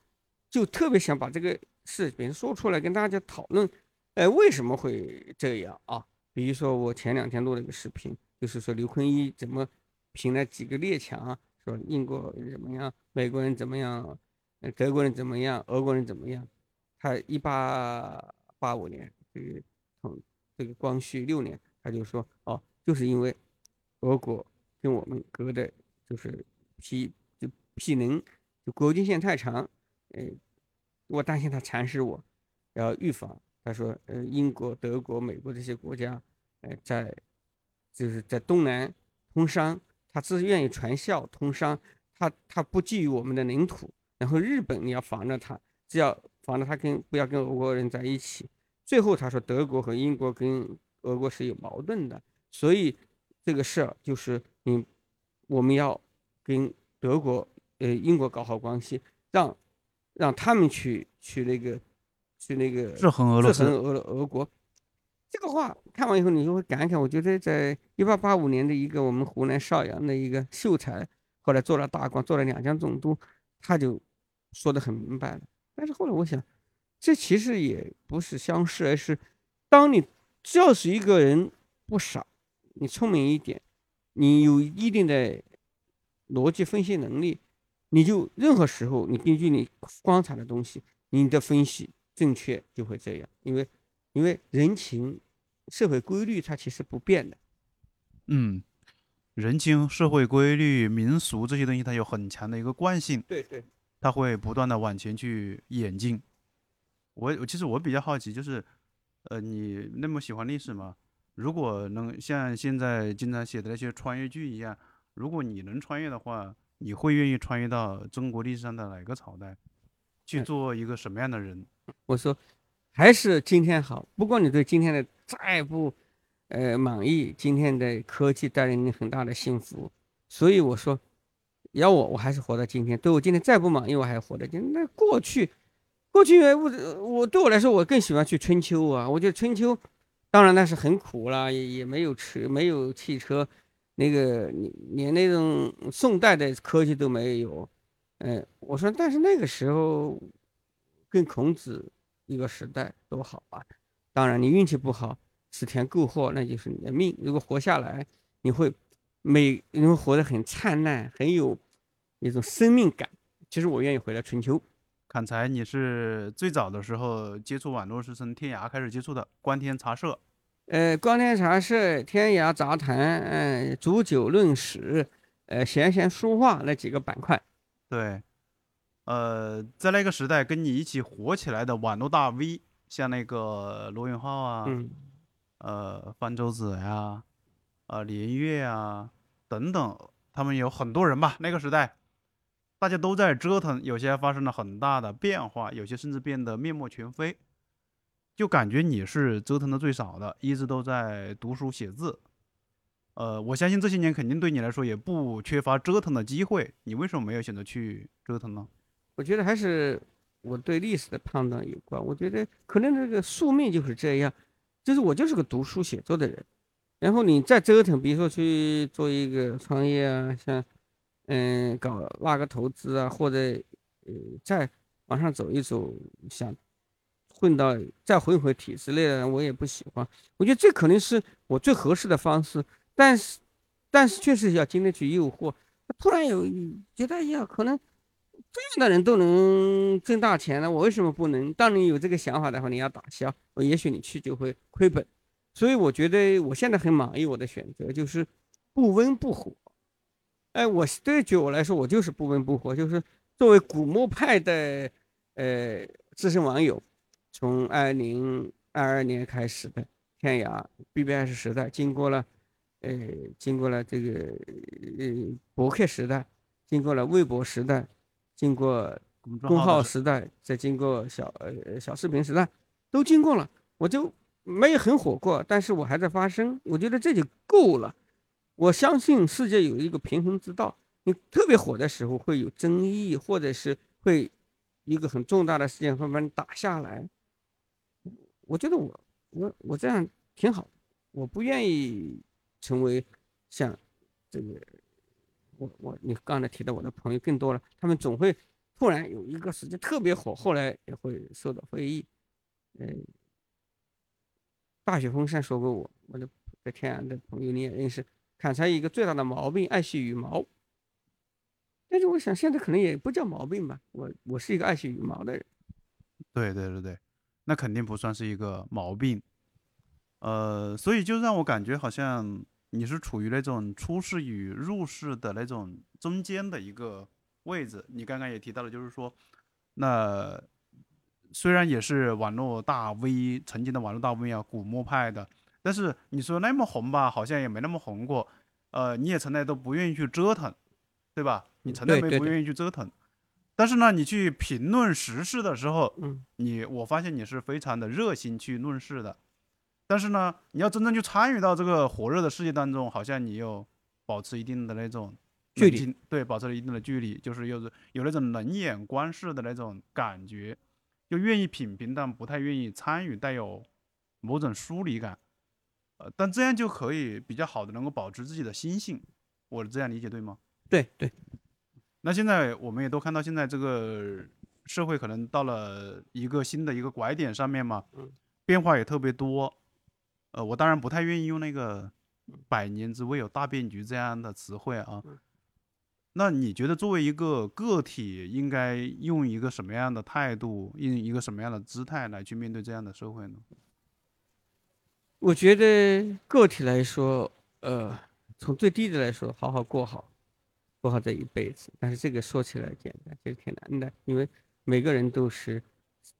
就特别想把这个事情说出来跟大家讨论。哎，为什么会这样啊？比如说我前两天录了一个视频，就是说刘坤一怎么评了几个列强，说英国怎么样，美国人怎么样，德国人怎么样，俄国人怎么样。他一八八五年，这个从这个光绪六年，他就说哦，就是因为俄国跟我们隔的，就是毗就毗邻，就国境线太长，呃，我担心他蚕食我，要预防。他说，呃，英国、德国、美国这些国家，呃，在就是在东南通商，他只愿意传销通商，他他不觊觎我们的领土。然后日本你要防着他，只要。防着他跟不要跟俄国人在一起。最后他说德国和英国跟俄国是有矛盾的，所以这个事儿就是你我们要跟德国呃英国搞好关系，让让他们去去那个去那个
制衡俄罗斯
俄俄国。这个话看完以后你就会感慨，我觉得在一八八五年的一个我们湖南邵阳的一个秀才，后来做了大官，做了两江总督，他就说的很明白了。但是后来我想，这其实也不是相似，而是当你只要是一个人不傻，你聪明一点，你有一定的逻辑分析能力，你就任何时候你根据你观察的东西，你的分析正确就会这样，因为因为人情社会规律它其实不变的。
嗯，人情社会规律民俗这些东西，它有很强的一个惯性。
对对。
他会不断的往前去演进。我其实我比较好奇，就是，呃，你那么喜欢历史吗？如果能像现在经常写的那些穿越剧一样，如果你能穿越的话，你会愿意穿越到中国历史上的哪个朝代，去做一个什么样的人？
我说，还是今天好。不管你对今天的再不，呃，满意，今天的科技带来你很大的幸福，所以我说。要我，我还是活到今天。对我今天再不满意，我还活到今。那过去，过去我我对我来说，我更喜欢去春秋啊。我觉得春秋，当然那是很苦了，也也没有车，没有汽车，那个连那种宋代的科技都没有。嗯，我说，但是那个时候跟孔子一个时代多好啊。当然，你运气不好，死田够货，那就是你的命。如果活下来，你会。每人活得很灿烂，很有一种生命感。其实我愿意回到春秋。
砍柴，你是最早的时候接触网络是从天涯开始接触的，观天茶社。
呃，观天茶社、天涯杂谈、嗯，煮酒论史、呃，闲闲书画那几个板块。
对，呃，在那个时代跟你一起火起来的网络大 V，像那个罗永浩啊，呃，方舟子呀。啊，啊连月啊，等等，他们有很多人吧。那个时代，大家都在折腾，有些发生了很大的变化，有些甚至变得面目全非。就感觉你是折腾的最少的，一直都在读书写字。呃，我相信这些年肯定对你来说也不缺乏折腾的机会。你为什么没有选择去折腾呢？
我觉得还是我对历史的判断有关。我觉得可能这个宿命就是这样，就是我就是个读书写作的人。然后你再折腾，比如说去做一个创业啊，像，嗯，搞拉个投资啊，或者，呃，再往上走一走，想混到再混回体制内的，我也不喜欢。我觉得这可能是我最合适的方式，但是，但是确实要经得起诱惑。突然有觉得，哎呀，可能这样的人都能挣大钱了，我为什么不能？当你有这个想法的话，你要打消，也许你去就会亏本。所以我觉得我现在很满意我的选择，就是不温不火。哎，我对于我来说，我就是不温不火。就是作为古墓派的呃资深网友，从二零二二年开始的天涯 BBS 时代，经过了呃，经过了这个呃博客时代，经过了微博时代，经过公号时代，再经过小呃小视频时代，都经过了，我就没有很火过，但是我还在发声，我觉得这就够了。我相信世界有一个平衡之道，你特别火的时候会有争议，或者是会一个很重大的事件会把你打下来。我觉得我我我这样挺好，我不愿意成为像这个我我你刚才提到我的朋友更多了，他们总会突然有一个时间特别火，后来也会受到非议。嗯，大雪封山说过我，我的在天涯的朋友你也认识，砍柴一个最大的毛病爱惜羽毛。但是我想现在可能也不叫毛病吧，我我是一个爱惜羽毛的人。
对对对对。那肯定不算是一个毛病，呃，所以就让我感觉好像你是处于那种出世与入世的那种中间的一个位置。你刚刚也提到了，就是说，那虽然也是网络大 V，曾经的网络大 V 啊，古墓派的，但是你说那么红吧，好像也没那么红过。呃，你也从来都不愿意去折腾，对吧？你从来没不愿意去折腾。但是呢，你去评论时事的时候，
嗯，
你我发现你是非常的热心去论事的。但是呢，你要真正去参与到这个火热的世界当中，好像你又保持一定的那种
距离，
对，保持了一定的距离，就是有有那种冷眼观视的那种感觉，就愿意品评，但不太愿意参与，带有某种疏离感。呃，但这样就可以比较好的能够保持自己的心性。我这样理解对吗？
对对。
那现在我们也都看到，现在这个社会可能到了一个新的一个拐点上面嘛，变化也特别多。呃，我当然不太愿意用那个“百年之未有大变局”这样的词汇啊。那你觉得作为一个个体，应该用一个什么样的态度，用一个什么样的姿态来去面对这样的社会呢？
我觉得个体来说，呃，从最低的来说，好好过好。过好这一辈子，但是这个说起来简单，其实挺难的，因为每个人都是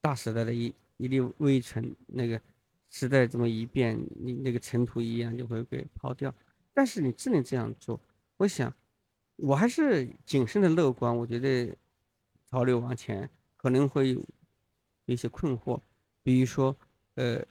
大时代的一一粒微尘，那个时代这么一变，你那个尘土一样就会被抛掉。但是你只能这样做。我想，我还是谨慎的乐观。我觉得潮流往前可能会有一些困惑，比如说，呃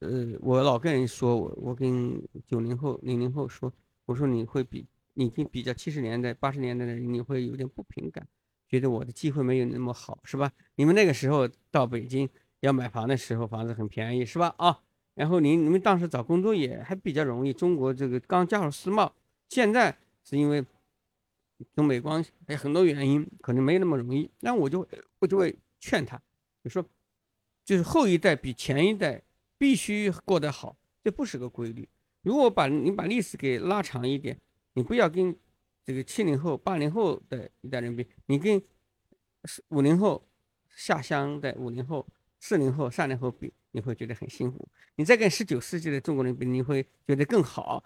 呃，我老跟人说，我我跟九零后、零零后说，我说你会比。你跟比较七十年代、八十年代的人，你会有点不平感，觉得我的机会没有那么好，是吧？你们那个时候到北京要买房的时候，房子很便宜，是吧？啊，然后你你们当时找工作也还比较容易。中国这个刚加入世贸，现在是因为中美关系还有很多原因，可能没那么容易。那我就我就会劝他，就说，就是后一代比前一代必须过得好，这不是个规律。如果把你把历史给拉长一点。你不要跟这个七零后、八零后的一代人比，你跟五零后下乡的五零后、四零后、三零后比，你会觉得很辛苦。你再跟十九世纪的中国人比，你会觉得更好。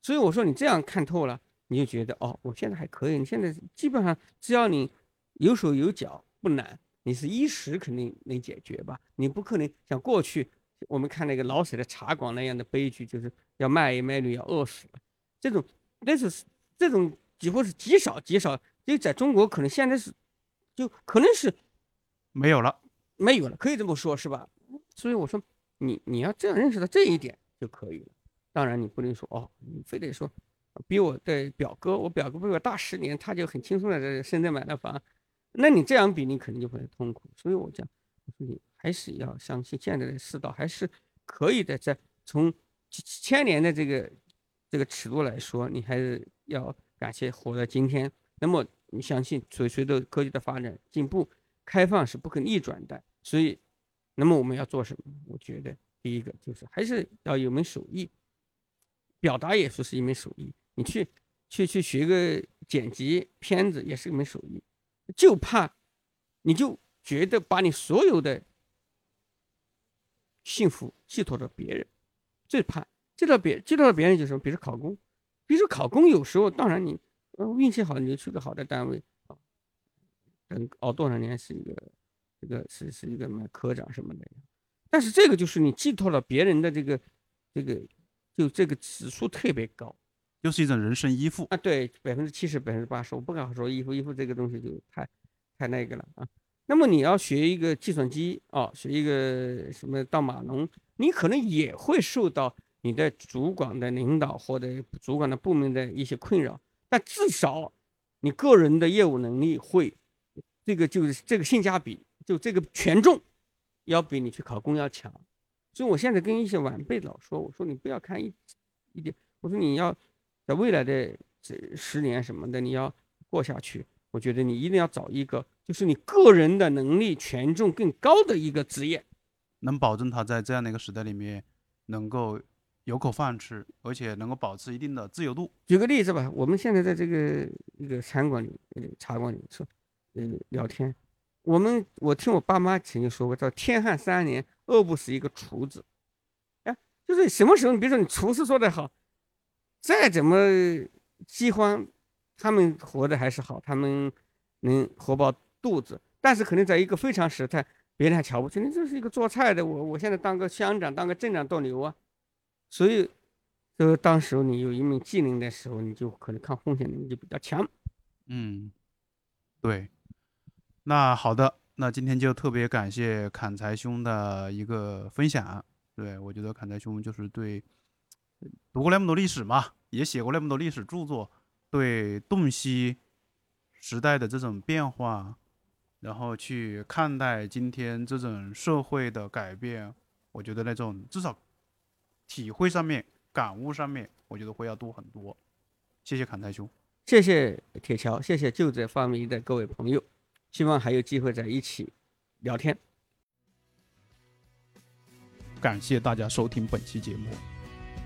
所以我说，你这样看透了，你就觉得哦，我现在还可以。你现在基本上只要你有手有脚，不难。你是衣食肯定能解决吧？你不可能像过去我们看那个老舍的茶馆那样的悲剧，就是要卖儿卖女要饿死了这种。那是这种几乎是极少极少，就在中国可能现在是，就可能是
没有了，
没有了，可以这么说，是吧？所以我说你你要这样认识到这一点就可以了。当然你不能说哦，你非得说比我的表哥，我表哥比我大十年，他就很轻松的在深圳买了房，那你这样比，你肯定就会痛苦。所以我讲，我说你还是要相信现在的世道还是可以的，在从几千年的这个。这个尺度来说，你还是要感谢活在今天。那么你相信，随随着科技的发展进步，开放是不可逆转的。所以，那么我们要做什么？我觉得第一个就是还是要有门手艺，表达也说是一门手艺。你去去去学个剪辑片子也是一门手艺，就怕你就觉得把你所有的幸福寄托着别人，最怕。接到别接到别人就说，比如考公，比如说考公，有时候当然你运气好，你就去个好的单位啊，等熬多少年是一个这个是是一个什么科长什么的。但是这个就是你寄托了别人的这个这个，就这个指数特别高，
又是一种人身依附
啊。对，百分之七十、百分之八十，我不敢说依附，依附这个东西就太太那个了啊。那么你要学一个计算机啊，学一个什么到码农，你可能也会受到你的主管的领导或者主管的部门的一些困扰，但至少你个人的业务能力会，这个就是这个性价比，就这个权重。要比你去考公要强，所以我现在跟一些晚辈老说，我说你不要看一一点，我说你要在未来的这十年什么的，你要过下去，我觉得你一定要找一个就是你个人的能力权重更高的一个职业，
能保证他在这样的一个时代里面能够有口饭吃，而且能够保持一定的自由度。
举个例子吧，我们现在在这个一个餐馆里、茶馆里说，嗯，聊天。我们我听我爸妈曾经说过，叫天旱三年，饿不死一个厨子。哎，就是什么时候，你比如说你厨师做得好，再怎么饥荒，他们活的还是好，他们能活饱肚子。但是可能在一个非常时态，别人还瞧不起你，这是一个做菜的。我我现在当个乡长，当个镇长多牛啊！所以，就当时候你有一门技能的时候，你就可能抗风险能力就比较强。
嗯，对。那好的，那今天就特别感谢砍柴兄的一个分享。对我觉得砍柴兄就是对读过那么多历史嘛，也写过那么多历史著作，对洞悉时代的这种变化，然后去看待今天这种社会的改变，我觉得那种至少体会上面、感悟上面，我觉得会要多很多。谢谢砍柴兄，
谢谢铁桥，谢谢就者发明的各位朋友。希望还有机会在一起聊天。
感谢大家收听本期节目，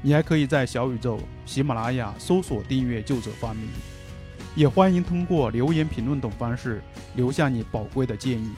你还可以在小宇宙、喜马拉雅搜索订阅“旧者发明”，也欢迎通过留言、评论等方式留下你宝贵的建议。